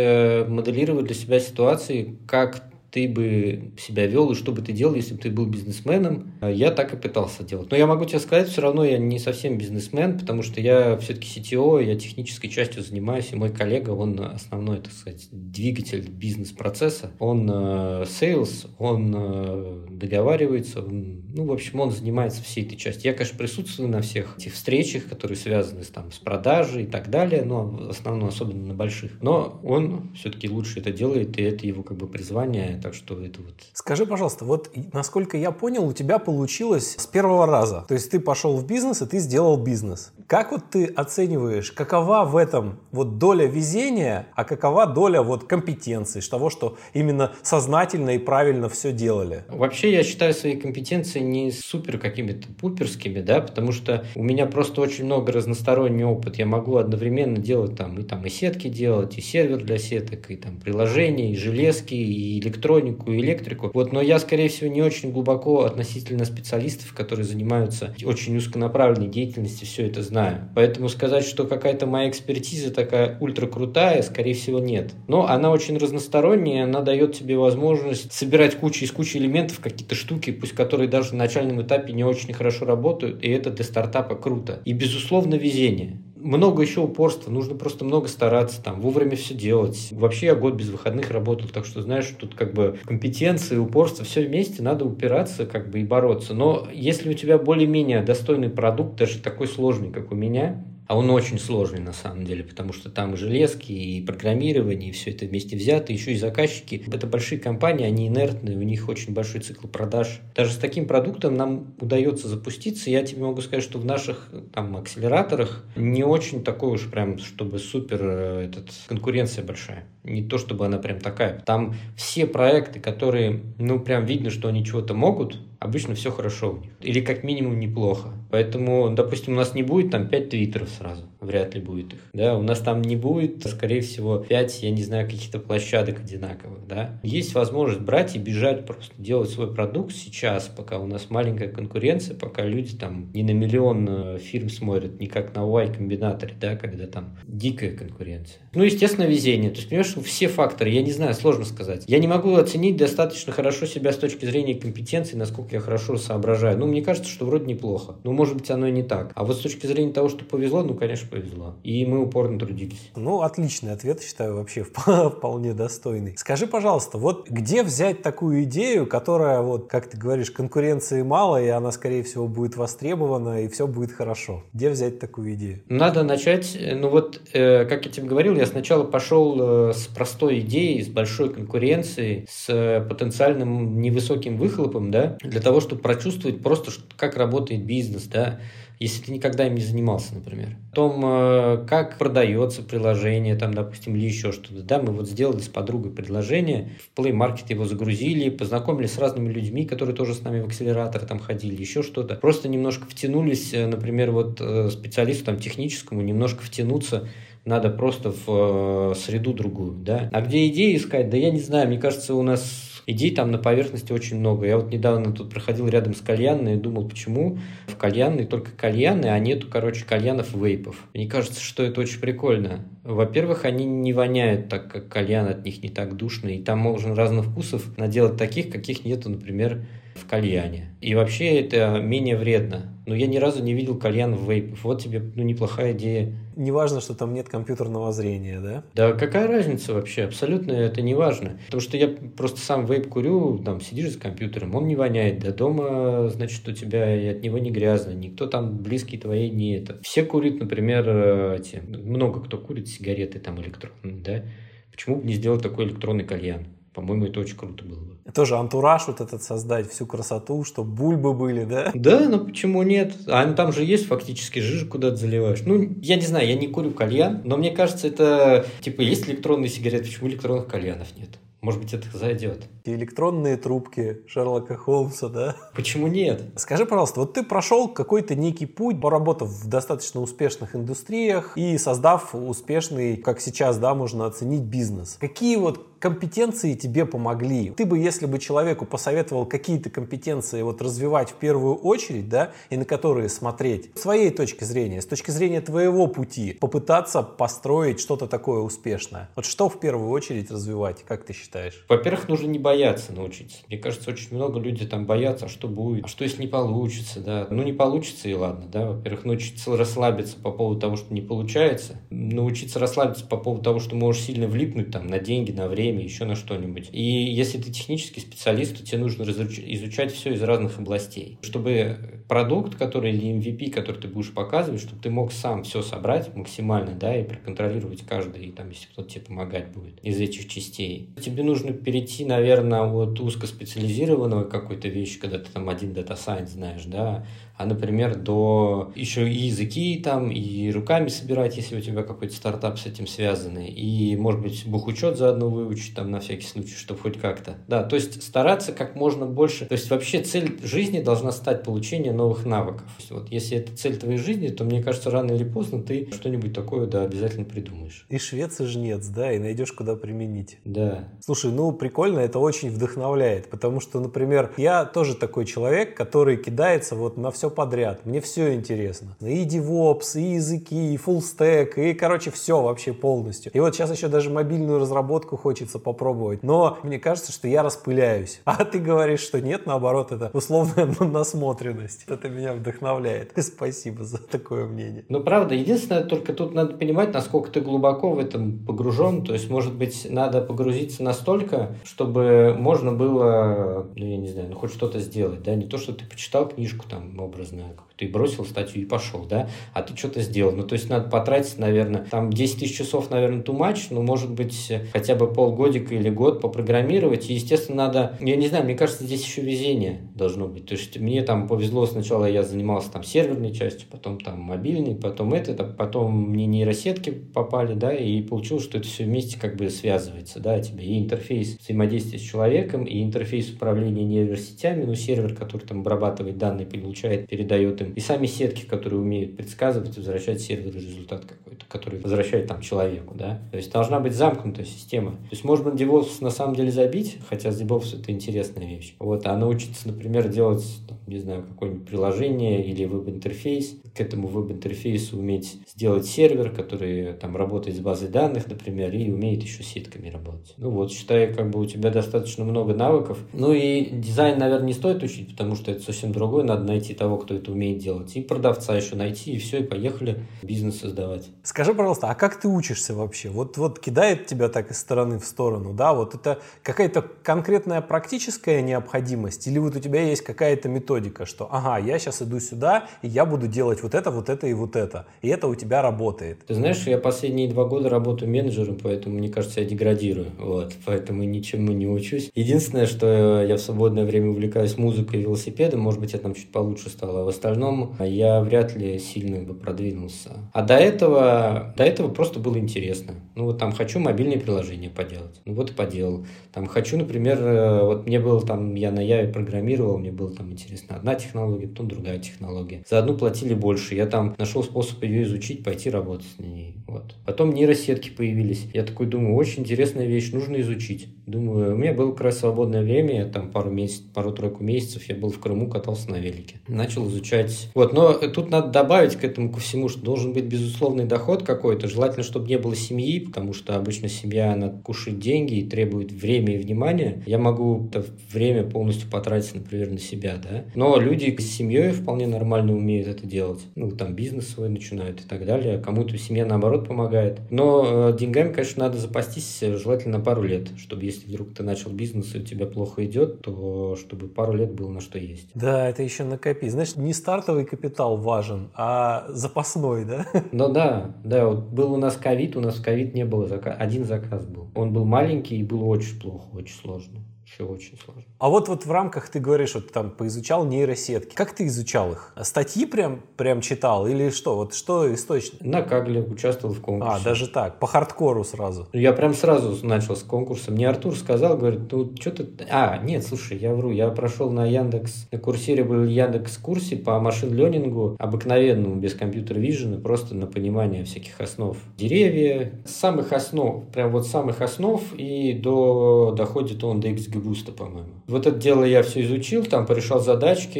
моделировать для себя ситуации, как ты бы себя вел и что бы ты делал, если бы ты был бизнесменом. Я так и пытался делать. Но я могу тебе сказать, все равно я не совсем бизнесмен, потому что я все-таки CTO, я технической частью занимаюсь, и мой коллега, он основной, так сказать, двигатель бизнес-процесса. Он э, sales, он э, договаривается, ну, в общем, он занимается всей этой частью. Я, конечно, присутствую на всех этих встречах, которые связаны с, там, с продажей и так далее, но в основном, особенно на больших. Но он все-таки лучше это делает, и это его как бы призвание нормальная, так что это вот... Скажи, пожалуйста, вот насколько я понял, у тебя получилось с первого раза. То есть ты пошел в бизнес, и ты сделал бизнес. Как вот ты оцениваешь, какова в этом вот доля везения, а какова доля вот компетенции, того, что именно сознательно и правильно все делали? Вообще я считаю свои компетенции не супер какими-то пуперскими, да, потому что у меня просто очень много разносторонний опыт. Я могу одновременно делать там и там и сетки делать, и сервер для сеток, и там приложения, и железки, и электронику, и электрику. Вот, но я, скорее всего, не очень глубоко относительно специалистов, которые занимаются очень узконаправленной деятельностью, все это знаю. Поэтому сказать, что какая-то моя экспертиза такая ультра крутая, скорее всего, нет. Но она очень разносторонняя, она дает тебе возможность собирать кучу из кучи элементов, какие-то штуки, пусть которые даже на начальном этапе не очень хорошо работают, и это для стартапа круто. И, безусловно, везение много еще упорства, нужно просто много стараться, там, вовремя все делать. Вообще я год без выходных работал, так что, знаешь, тут как бы компетенции, упорство, все вместе, надо упираться как бы и бороться. Но если у тебя более-менее достойный продукт, даже такой сложный, как у меня, а он очень сложный на самом деле, потому что там и железки, и программирование, и все это вместе взято, еще и заказчики. Это большие компании, они инертные, у них очень большой цикл продаж. Даже с таким продуктом нам удается запуститься. Я тебе могу сказать, что в наших там акселераторах не очень такой уж прям, чтобы супер э, этот, конкуренция большая. Не то, чтобы она прям такая. Там все проекты, которые, ну, прям видно, что они чего-то могут, обычно все хорошо у них. Или как минимум неплохо. Поэтому, допустим, у нас не будет там 5 твиттеров сразу. Вряд ли будет их. Да, у нас там не будет, скорее всего, 5, я не знаю, каких-то площадок одинаковых. Да. Есть возможность брать и бежать просто, делать свой продукт сейчас, пока у нас маленькая конкуренция, пока люди там не на миллион э, фирм смотрят, не как на Y-комбинаторе, да, когда там дикая конкуренция. Ну, естественно, везение. То есть, понимаешь, все факторы, я не знаю, сложно сказать. Я не могу оценить достаточно хорошо себя с точки зрения компетенции, насколько я хорошо соображаю. Ну, мне кажется, что вроде неплохо. Ну, может быть, оно и не так. А вот с точки зрения того, что повезло, ну, конечно, повезло. И мы упорно трудились. Ну, отличный ответ, считаю, вообще (laughs) вполне достойный. Скажи, пожалуйста, вот где взять такую идею, которая, вот, как ты говоришь, конкуренции мало, и она, скорее всего, будет востребована, и все будет хорошо. Где взять такую идею? Надо начать, э, ну вот, э, как я тебе говорил, я сначала пошел э, с простой идеей, с большой конкуренцией, с э, потенциальным невысоким выхлопом, да, для того, чтобы прочувствовать просто, как работает бизнес, да, если ты никогда им не занимался, например. О том, э, как продается приложение, там, допустим, или еще что-то. Да, мы вот сделали с подругой предложение, в Play Market его загрузили, познакомились с разными людьми, которые тоже с нами в акселератор там ходили, еще что-то. Просто немножко втянулись, например, вот специалисту там техническому, немножко втянуться надо просто в э, среду другую, да. А где идеи искать? Да я не знаю, мне кажется, у нас идей там на поверхности очень много. Я вот недавно тут проходил рядом с кальянной и думал, почему в кальянной только кальяны, а нету, короче, кальянов вейпов. Мне кажется, что это очень прикольно. Во-первых, они не воняют так, как кальян, от них не так душно, и там можно разных вкусов наделать таких, каких нету, например, в кальяне. И вообще это менее вредно. Но я ни разу не видел кальян в вейпов. Вот тебе ну, неплохая идея. Не важно, что там нет компьютерного зрения, да? Да какая разница вообще? Абсолютно это не важно. Потому что я просто сам вейп курю, там сидишь за компьютером, он не воняет. Да дома, значит, у тебя и от него не грязно. Никто там близкий твоей не это. Все курят, например, эти, много кто курит сигареты там электронные, да? Почему бы не сделать такой электронный кальян? По-моему, это очень круто было бы. Тоже антураж вот этот создать, всю красоту, чтобы бульбы были, да? Да, но почему нет? А там же есть фактически жижа, куда ты заливаешь. Ну, я не знаю, я не курю кальян, но мне кажется, это, типа, есть электронные сигареты, почему электронных кальянов нет? Может быть, это зайдет. И электронные трубки Шерлока Холмса, да? Почему нет? Скажи, пожалуйста, вот ты прошел какой-то некий путь, поработав в достаточно успешных индустриях и создав успешный, как сейчас, да, можно оценить бизнес. Какие вот компетенции тебе помогли? Ты бы, если бы человеку посоветовал какие-то компетенции вот развивать в первую очередь, да, и на которые смотреть, с своей точки зрения, с точки зрения твоего пути, попытаться построить что-то такое успешное. Вот что в первую очередь развивать, как ты считаешь? Во-первых, нужно не бояться научиться. Мне кажется, очень много людей там боятся, а что будет, а что если не получится, да. Ну, не получится и ладно, да. Во-первых, научиться расслабиться по поводу того, что не получается, научиться расслабиться по поводу того, что можешь сильно влипнуть там на деньги, на время, время, еще на что-нибудь. И если ты технический специалист, то тебе нужно изучать все из разных областей, чтобы продукт, который или MVP, который ты будешь показывать, чтобы ты мог сам все собрать максимально, да, и проконтролировать каждый, и там, если кто-то тебе помогать будет из этих частей. Тебе нужно перейти, наверное, от узкоспециализированного какой-то вещи, когда ты там один дата сайт знаешь, да, а, например, до еще и языки там, и руками собирать, если у тебя какой-то стартап с этим связанный, и, может быть, бухучет заодно выучить там на всякий случай, чтобы хоть как-то. Да, то есть стараться как можно больше. То есть вообще цель жизни должна стать получение новых навыков. Вот если это цель твоей жизни, то мне кажется, рано или поздно ты что-нибудь такое, да, обязательно придумаешь. И швец, и жнец, да, и найдешь, куда применить. Да. Слушай, ну прикольно, это очень вдохновляет, потому что, например, я тоже такой человек, который кидается вот на все все подряд. Мне все интересно. И DevOps, и языки, и full stack, и, короче, все вообще полностью. И вот сейчас еще даже мобильную разработку хочется попробовать. Но мне кажется, что я распыляюсь. (laughs) А ты говоришь, что нет, наоборот, это условная (laughs) насмотренность. Это меня вдохновляет. (laughs) Спасибо за такое мнение. Ну, правда, единственное, только тут надо понимать, насколько ты глубоко в этом погружен. То есть, может быть, надо погрузиться настолько, чтобы можно было, ну, я не знаю, ну, хоть что-то сделать, да, не то, что ты почитал книжку, там, образно ты бросил статью и пошел, да, а ты что-то сделал. Ну, то есть надо потратить, наверное, там 10 тысяч часов, наверное, too much, но, может быть, хотя бы полгодика или год попрограммировать. И, естественно, надо, я не знаю, мне кажется, здесь еще везение должно быть. То есть мне там повезло сначала, я занимался там серверной частью, потом там мобильной, потом это, потом мне нейросетки попали, да, и получилось, что это все вместе как бы связывается, да, тебе и интерфейс взаимодействия с человеком, и интерфейс управления нейросетями, ну, сервер, который там обрабатывает данные, получает, передает им и сами сетки, которые умеют предсказывать возвращать серверу результат какой-то, который возвращает там человеку, да. То есть должна быть замкнутая система. То есть можно DevOps на самом деле забить, хотя DevOps это интересная вещь. Вот, а научиться, например, делать, не знаю, какое-нибудь приложение или веб-интерфейс, к этому веб-интерфейсу уметь сделать сервер, который там работает с базой данных, например, и умеет еще сетками работать. Ну вот, считай, как бы у тебя достаточно много навыков. Ну и дизайн, наверное, не стоит учить, потому что это совсем другое, надо найти того, кто это умеет делать, и продавца еще найти, и все, и поехали бизнес создавать. Скажи, пожалуйста, а как ты учишься вообще? Вот, вот кидает тебя так из стороны в сторону, да, вот это какая-то конкретная практическая необходимость, или вот у тебя есть какая-то методика, что, ага, я сейчас иду сюда, и я буду делать вот это, вот это и вот это, и это у тебя работает. Ты знаешь, я последние два года работаю менеджером, поэтому, мне кажется, я деградирую, вот, поэтому ничему не учусь. Единственное, что я в свободное время увлекаюсь музыкой и велосипедом, может быть, я там чуть получше стал, а в остальном остальном я вряд ли сильно бы продвинулся. А до этого, до этого просто было интересно. Ну вот там хочу мобильное приложение поделать. Ну вот и поделал. Там хочу, например, э, вот мне было там, я на Яве программировал, мне было там интересно одна технология, потом другая технология. За одну платили больше. Я там нашел способ ее изучить, пойти работать на ней. Вот. Потом нейросетки появились. Я такой думаю, очень интересная вещь, нужно изучить. Думаю, у меня было как раз свободное время, там пару месяцев, пару-тройку месяцев я был в Крыму, катался на велике. Начал изучать. Вот, но тут надо добавить к этому ко всему, что должен быть безусловный доход какой-то. Желательно, чтобы не было семьи, потому что обычно семья, она кушает деньги и требует время и внимания. Я могу это время полностью потратить, например, на себя, да. Но люди с семьей вполне нормально умеют это делать. Ну, там бизнес свой начинают и так далее. Кому-то семья, наоборот, помогает. Но э, деньгами, конечно, надо запастись э, желательно пару лет, чтобы если вдруг ты начал бизнес и у тебя плохо идет, то чтобы пару лет было на что есть. Да, это еще накопить. Знаешь, не стар стартовый капитал важен, а запасной, да? Ну да, да, вот был у нас ковид, у нас ковид не было, заказ, один заказ был. Он был маленький и было очень плохо, очень сложно все очень сложно. А вот, вот в рамках ты говоришь, вот там поизучал нейросетки. Как ты изучал их? Статьи прям, прям читал или что? Вот что источник? На Кагле участвовал в конкурсе. А, даже так, по хардкору сразу. Я прям сразу начал с конкурса. Мне Артур сказал, говорит, ну что ты... А, нет, слушай, я вру. Я прошел на Яндекс, на курсире был Яндекс курсе по машин ленингу обыкновенному, без компьютер вижена, просто на понимание всяких основ. Деревья, самых основ, прям вот самых основ и до доходит он до XG XGBoost, по-моему. Вот это дело я все изучил, там порешал задачки,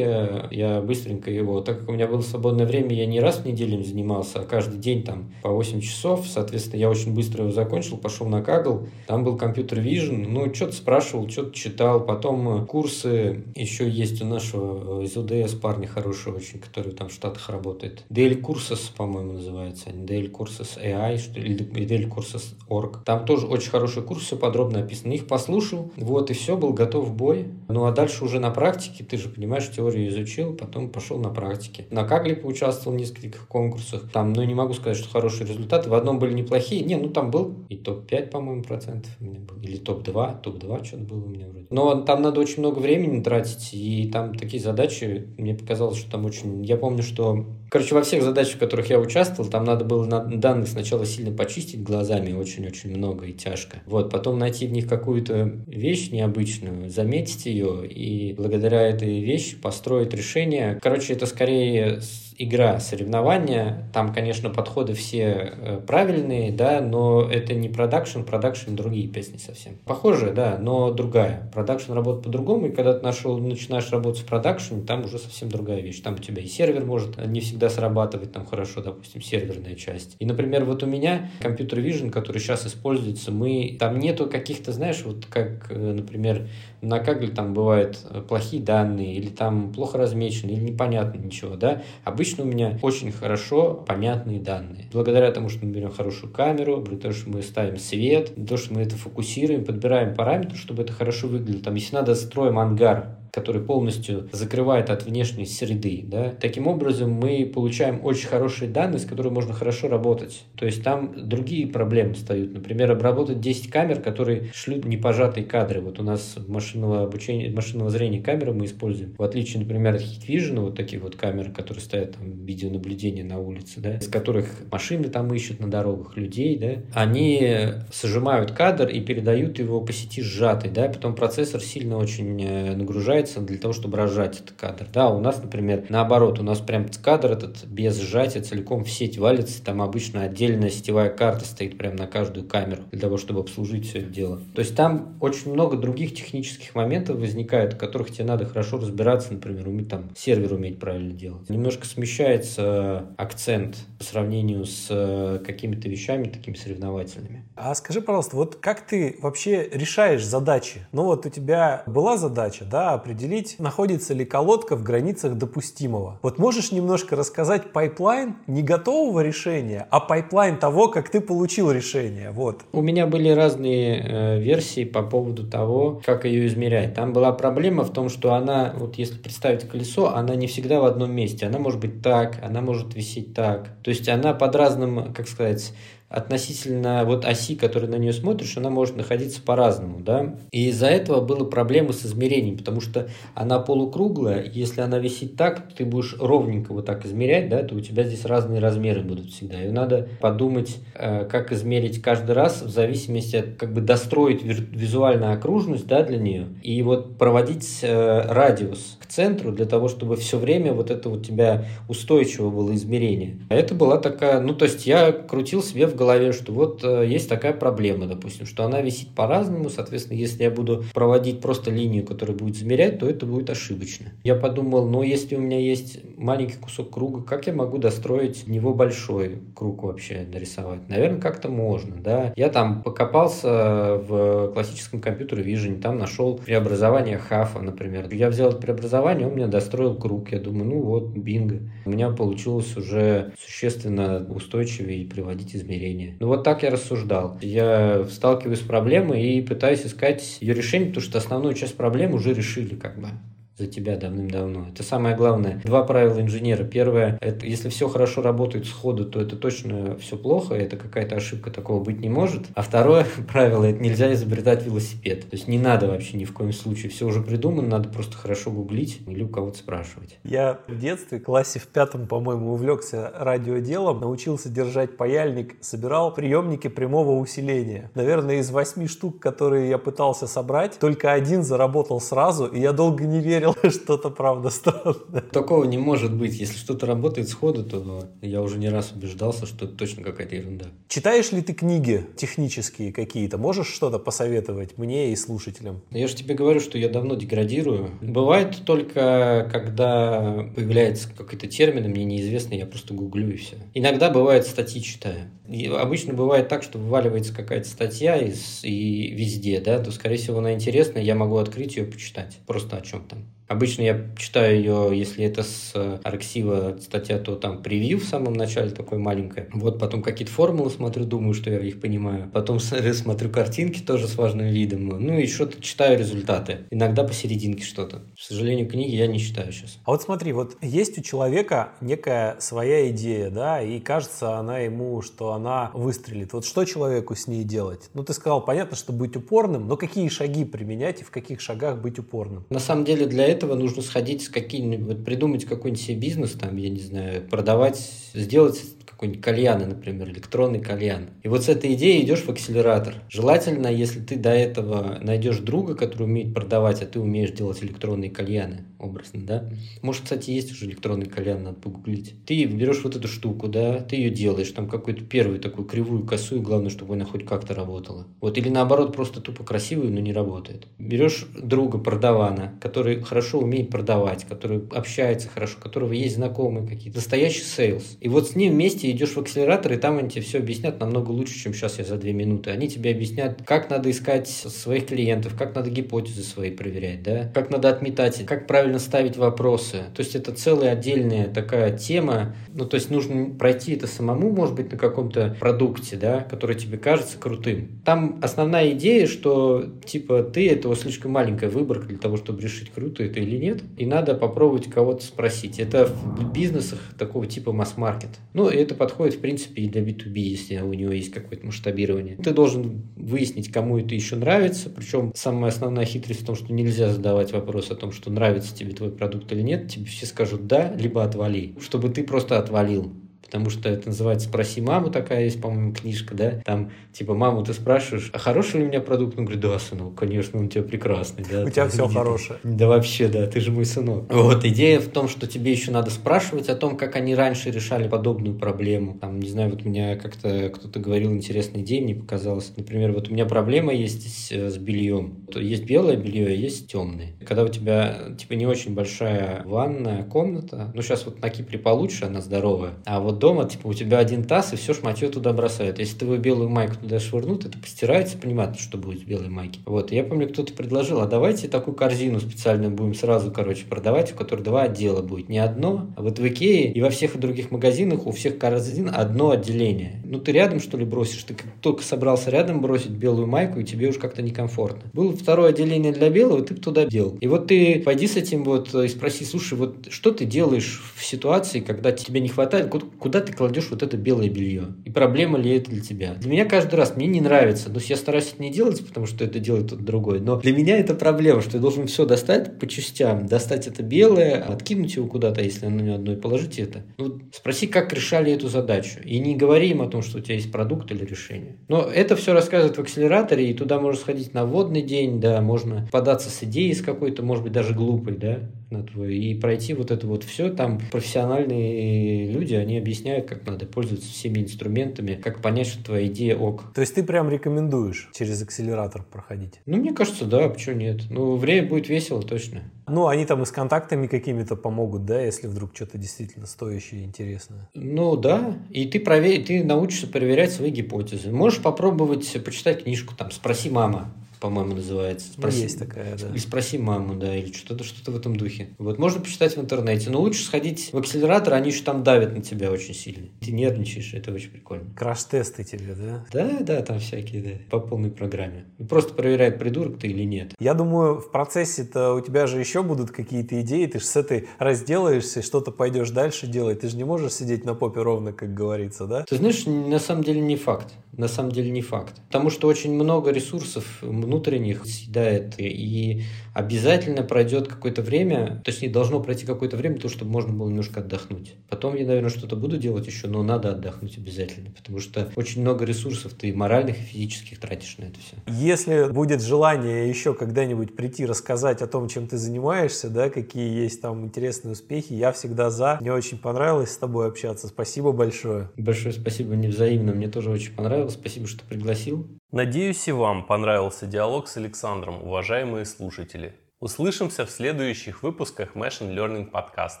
я быстренько его, так как у меня было свободное время, я не раз в неделю им занимался, а каждый день там по 8 часов, соответственно, я очень быстро его закончил, пошел на Kaggle, там был компьютер Vision, ну, что-то спрашивал, что-то читал, потом курсы еще есть у нашего из УДС парня хорошего очень, который там в Штатах работает. Daily Courses, по-моему, называется, Daily Courses AI, что ли, Daily Courses Org. Там тоже очень хороший курс, все подробно описано. Их послушал, вот, и все, был готов в бой. Ну, а дальше уже на практике, ты же понимаешь, теорию изучил, потом пошел на практике. На Кагле поучаствовал в нескольких конкурсах. Там, ну, не могу сказать, что хорошие результаты. В одном были неплохие. Не, ну, там был и топ-5, по-моему, процентов у меня был. Или топ-2, топ-2 что-то было у меня вроде. Но там надо очень много времени тратить, и там такие задачи, мне показалось, что там очень... Я помню, что Короче, во всех задачах, в которых я участвовал, там надо было данных сначала сильно почистить глазами, очень-очень много и тяжко. Вот, потом найти в них какую-то вещь необычную, заметить ее и благодаря этой вещи построить решение. Короче, это скорее игра, соревнования. Там, конечно, подходы все э, правильные, да, но это не production, production другие песни совсем. Похожие, да, но другая. Production работает по-другому, и когда ты нашел, начинаешь работать в продакшне, там уже совсем другая вещь. Там у тебя и сервер может не всегда срабатывать там хорошо, допустим, серверная часть. И, например, вот у меня computer vision, который сейчас используется, мы там нету каких-то, знаешь, вот как, э, например, на Kaggle там бывают э, плохие данные, или там плохо размечены, или непонятно ничего, да. Обычно у меня очень хорошо понятные данные. Благодаря тому, что мы берем хорошую камеру, благодаря тому, что мы ставим свет, то, что мы это фокусируем, подбираем параметры, чтобы это хорошо выглядело. Там, если надо, строим ангар, который полностью закрывает от внешней среды. Да? Таким образом, мы получаем очень хорошие данные, с которыми можно хорошо работать. То есть там другие проблемы встают. Например, обработать 10 камер, которые шлют непожатые кадры. Вот у нас машинного обучения, машинного зрения камеры мы используем. В отличие, например, от Hikvision, вот таких вот камер, которые стоят там видеонаблюдение на улице, да, из которых машины там ищут на дорогах людей, да, они сжимают кадр и передают его по сети сжатый, да, потом процессор сильно очень э, нагружает сжигается для того, чтобы разжать этот кадр. Да, у нас, например, наоборот, у нас прям кадр этот без сжатия целиком в сеть валится, там обычно отдельная сетевая карта стоит прямо на каждую камеру для того, чтобы обслужить все это дело. То есть там очень много других технических моментов возникает, в которых тебе надо хорошо разбираться, например, уметь там сервер уметь правильно делать. Немножко смещается акцент по сравнению с э, какими-то вещами такими соревновательными. А скажи, пожалуйста, вот как ты вообще решаешь задачи? Ну вот у тебя была задача, да, определить, находится ли колодка в границах допустимого. Вот можешь немножко рассказать pipeline не готового решения, а pipeline того, как ты получил решение. Вот. У меня были разные э, версии по поводу того, как ее измерять. Там была проблема в том, что она, вот если представить колесо, она не всегда в одном месте. Она может быть так, она может висеть так. То есть она под разным, как сказать, относительно вот оси, которую на нее смотришь, она может находиться по-разному, да. И из-за этого было проблемы с измерением, потому что она полукруглая, если она висит так, ты будешь ровненько вот так измерять, да, то у тебя здесь разные размеры будут всегда. И надо подумать, э, как измерить каждый раз в зависимости от, как бы достроить визуальную окружность, да, для нее, и вот проводить э, радиус центру для того, чтобы все время вот это у тебя устойчиво было измерение. А это была такая, ну, то есть я крутил себе в голове что вот э, есть такая проблема, допустим, что она висит по-разному, соответственно, если я буду проводить просто линию, которая будет замерять, то это будет ошибочно. Я подумал, ну, если у меня есть маленький кусок круга, как я могу достроить него большой круг вообще нарисовать? Наверное, как-то можно, да. Я там покопался в классическом компьютере Vision, там нашел преобразование хафа, например. Я взял это преобразование, он мне достроил круг. Я думаю, ну вот, бинго. У меня получилось уже существенно устойчивее приводить измерения. Ну вот так я рассуждал. Я сталкиваюсь с проблемой и пытаюсь искать ее решение, потому что основную часть проблем уже решили как бы за тебя давным-давно. Это самое главное. Два правила инженера. Первое, это если все хорошо работает сходу, то это точно все плохо, это какая-то ошибка, такого быть не может. А второе (laughs) правило, это нельзя изобретать велосипед. То есть не надо вообще ни в коем случае. Все уже придумано, надо просто хорошо гуглить или у кого-то спрашивать. Я в детстве, классе в пятом, по-моему, увлекся радиоделом, научился держать паяльник, собирал приемники прямого усиления. Наверное, из восьми штук, которые я пытался собрать, только один заработал сразу, и я долго не верил, проверил, (laughs) что-то правда странное. Такого не может быть. Если что-то работает сходу, то я уже не раз убеждался, что это точно какая-то ерунда. Читаешь ли ты книги технические какие-то? Можешь что-то посоветовать мне и слушателям? Я же тебе говорю, что я давно деградирую. Бывает только, когда появляется какой-то термин, мне неизвестный, я просто гуглю и все. Иногда бывает статьи читаю. И обычно бывает так, что вываливается какая-то статья из, и везде, да, то, скорее всего, она интересная, я могу открыть ее, почитать. Просто о чем там. Обычно я читаю ее, если это с э, Арксива статья, то там превью в самом начале такое маленькое. Вот потом какие-то формулы смотрю, думаю, что я их понимаю. Потом (laughs) смотрю картинки тоже с важным видом. Ну и что-то читаю результаты. Иногда посерединке что-то. К сожалению, книги я не читаю сейчас. А вот смотри, вот есть у человека некая своя идея, да, и кажется она ему, что она выстрелит. Вот что человеку с ней делать? Ну ты сказал, понятно, что быть упорным, но какие шаги применять и в каких шагах быть упорным? На самом деле для этого нужно сходить с каким-нибудь, придумать какой-нибудь себе бизнес, там, я не знаю, продавать, сделать какой-нибудь кальян, например, электронный кальян. И вот с этой идеей идешь в акселератор. Желательно, если ты до этого найдешь друга, который умеет продавать, а ты умеешь делать электронные кальяны, образно, да? Может, кстати, есть уже электронный кальян, надо погуглить. Ты берешь вот эту штуку, да, ты ее делаешь, там какую-то первую такую кривую, косую, главное, чтобы она хоть как-то работала. Вот, или наоборот, просто тупо красивую, но не работает. Берешь друга, продавана, который хорошо умеет продавать, который общается хорошо, у которого есть знакомые какие-то, настоящий sales. И вот с ним вместе идешь в акселератор, и там они тебе все объяснят намного лучше, чем сейчас я за две минуты. Они тебе объяснят, как надо искать своих клиентов, как надо гипотезы свои проверять, да, как надо отметать, как правильно ставить вопросы. То есть это целая отдельная такая тема. Ну, то есть нужно пройти это самому, может быть, на каком-то продукте, да, который тебе кажется крутым. Там основная идея, что типа ты этого слишком маленькая выборка для того, чтобы решить, круто это или нет, и надо попробовать кого-то спросить. Это в бизнесах такого типа масс-маркет. Ну, это подходит, в принципе, и для B2B, если у него есть какое-то масштабирование. Ты должен выяснить, кому это еще нравится, причем самая основная хитрость в том, что нельзя задавать вопрос о том, что нравится тебе твой продукт или нет, тебе все скажут «да», либо «отвали», чтобы ты просто отвалил потому что это называется «Спроси маму», такая есть, по-моему, книжка, да, там, типа, маму ты спрашиваешь, а хороший ли у меня продукт? Он говорит, да, сынок, конечно, он у тебя прекрасный, да. (laughs) У тебя все хорошее. Да вообще, да, ты же мой сынок. Вот, идея в том, что тебе еще надо спрашивать о том, как они раньше решали подобную проблему. Там, не знаю, вот у меня как-то кто-то говорил интересная идея, мне показалось. Например, вот у меня проблема есть с, с бельем. Есть белое белье, а есть темное. Когда у тебя, типа, не очень большая ванная комната, ну, сейчас вот на Кипре получше, она здоровая, а вот дома, типа, у тебя один таз, и все шматье туда бросают. Если твою белую майку туда швырнут, это постирается, понимают, что будет в белой майке. Вот, я помню, кто-то предложил, а давайте такую корзину специальную будем сразу, короче, продавать, в которой два отдела будет. Не одно, а вот в Икее и во всех других магазинах у всех корзин одно отделение. Ну, ты рядом, что ли, бросишь? Ты только собрался рядом бросить белую майку, и тебе уж как-то некомфортно. Было второе отделение для белого, ты бы туда дел. И вот ты пойди с этим вот и спроси, слушай, вот что ты делаешь в ситуации, когда тебе не хватает, куда куда ты кладешь вот это белое белье? И проблема ли это для тебя? Для меня каждый раз мне не нравится, но я стараюсь это не делать, потому что это делает кто-то другой. Но для меня это проблема, что я должен все достать по частям. Достать это белое, откинуть его куда-то, если оно не одно, и положить это. Ну, спроси, как решали эту задачу. И не говори им о том, что у тебя есть продукт или решение. Но это все рассказывают в акселераторе, и туда можно сходить на водный день, да, можно податься с идеей с какой-то, может быть, даже глупой, да, на твой, и пройти вот это вот все. Там профессиональные люди, они объясняют, как надо пользоваться всеми инструментами, как понять, что твоя идея ок. То есть ты прям рекомендуешь через акселератор проходить? Ну, мне кажется, да, почему нет? Ну, время будет весело, точно. Ну, они там и с контактами какими-то помогут, да, если вдруг что-то действительно стоящее и интересное. Ну, да. И ты, проверь, ты научишься проверять свои гипотезы. Можешь попробовать почитать книжку, там, «Спроси мама», по-моему, называется. Ну, спроси, есть такая, да. И спроси маму, да, или что-то что в этом духе. Вот можно почитать в интернете, но лучше сходить в акселератор, они еще там давят на тебя очень сильно. Ты нервничаешь, это очень прикольно. Краш-тесты тебе, да? Да, да, там всякие, да, по полной программе. И просто проверяет, придурок ты или нет. Я думаю, в процессе-то у тебя же еще будут какие-то идеи, ты же с этой разделаешься, что-то пойдешь дальше делать, ты же не можешь сидеть на попе ровно, как говорится, да? Ты знаешь, на самом деле не факт. На самом деле не факт. Потому что очень много ресурсов внутренних съедает. И обязательно пройдет какое-то время, точнее, должно пройти какое-то время, то, чтобы можно было немножко отдохнуть. Потом я, наверное, что-то буду делать еще, но надо отдохнуть обязательно, потому что очень много ресурсов ты моральных и физических тратишь на это все. Если будет желание еще когда-нибудь прийти рассказать о том, чем ты занимаешься, да, какие есть там интересные успехи, я всегда за. Мне очень понравилось с тобой общаться. Спасибо большое. Большое спасибо, невзаимно. Мне тоже очень понравилось. Спасибо, что пригласил. Надеюсь, и вам понравился диалог с Александром, уважаемые слушатели. Услышимся в следующих выпусках Machine Learning Podcast.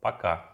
Пока!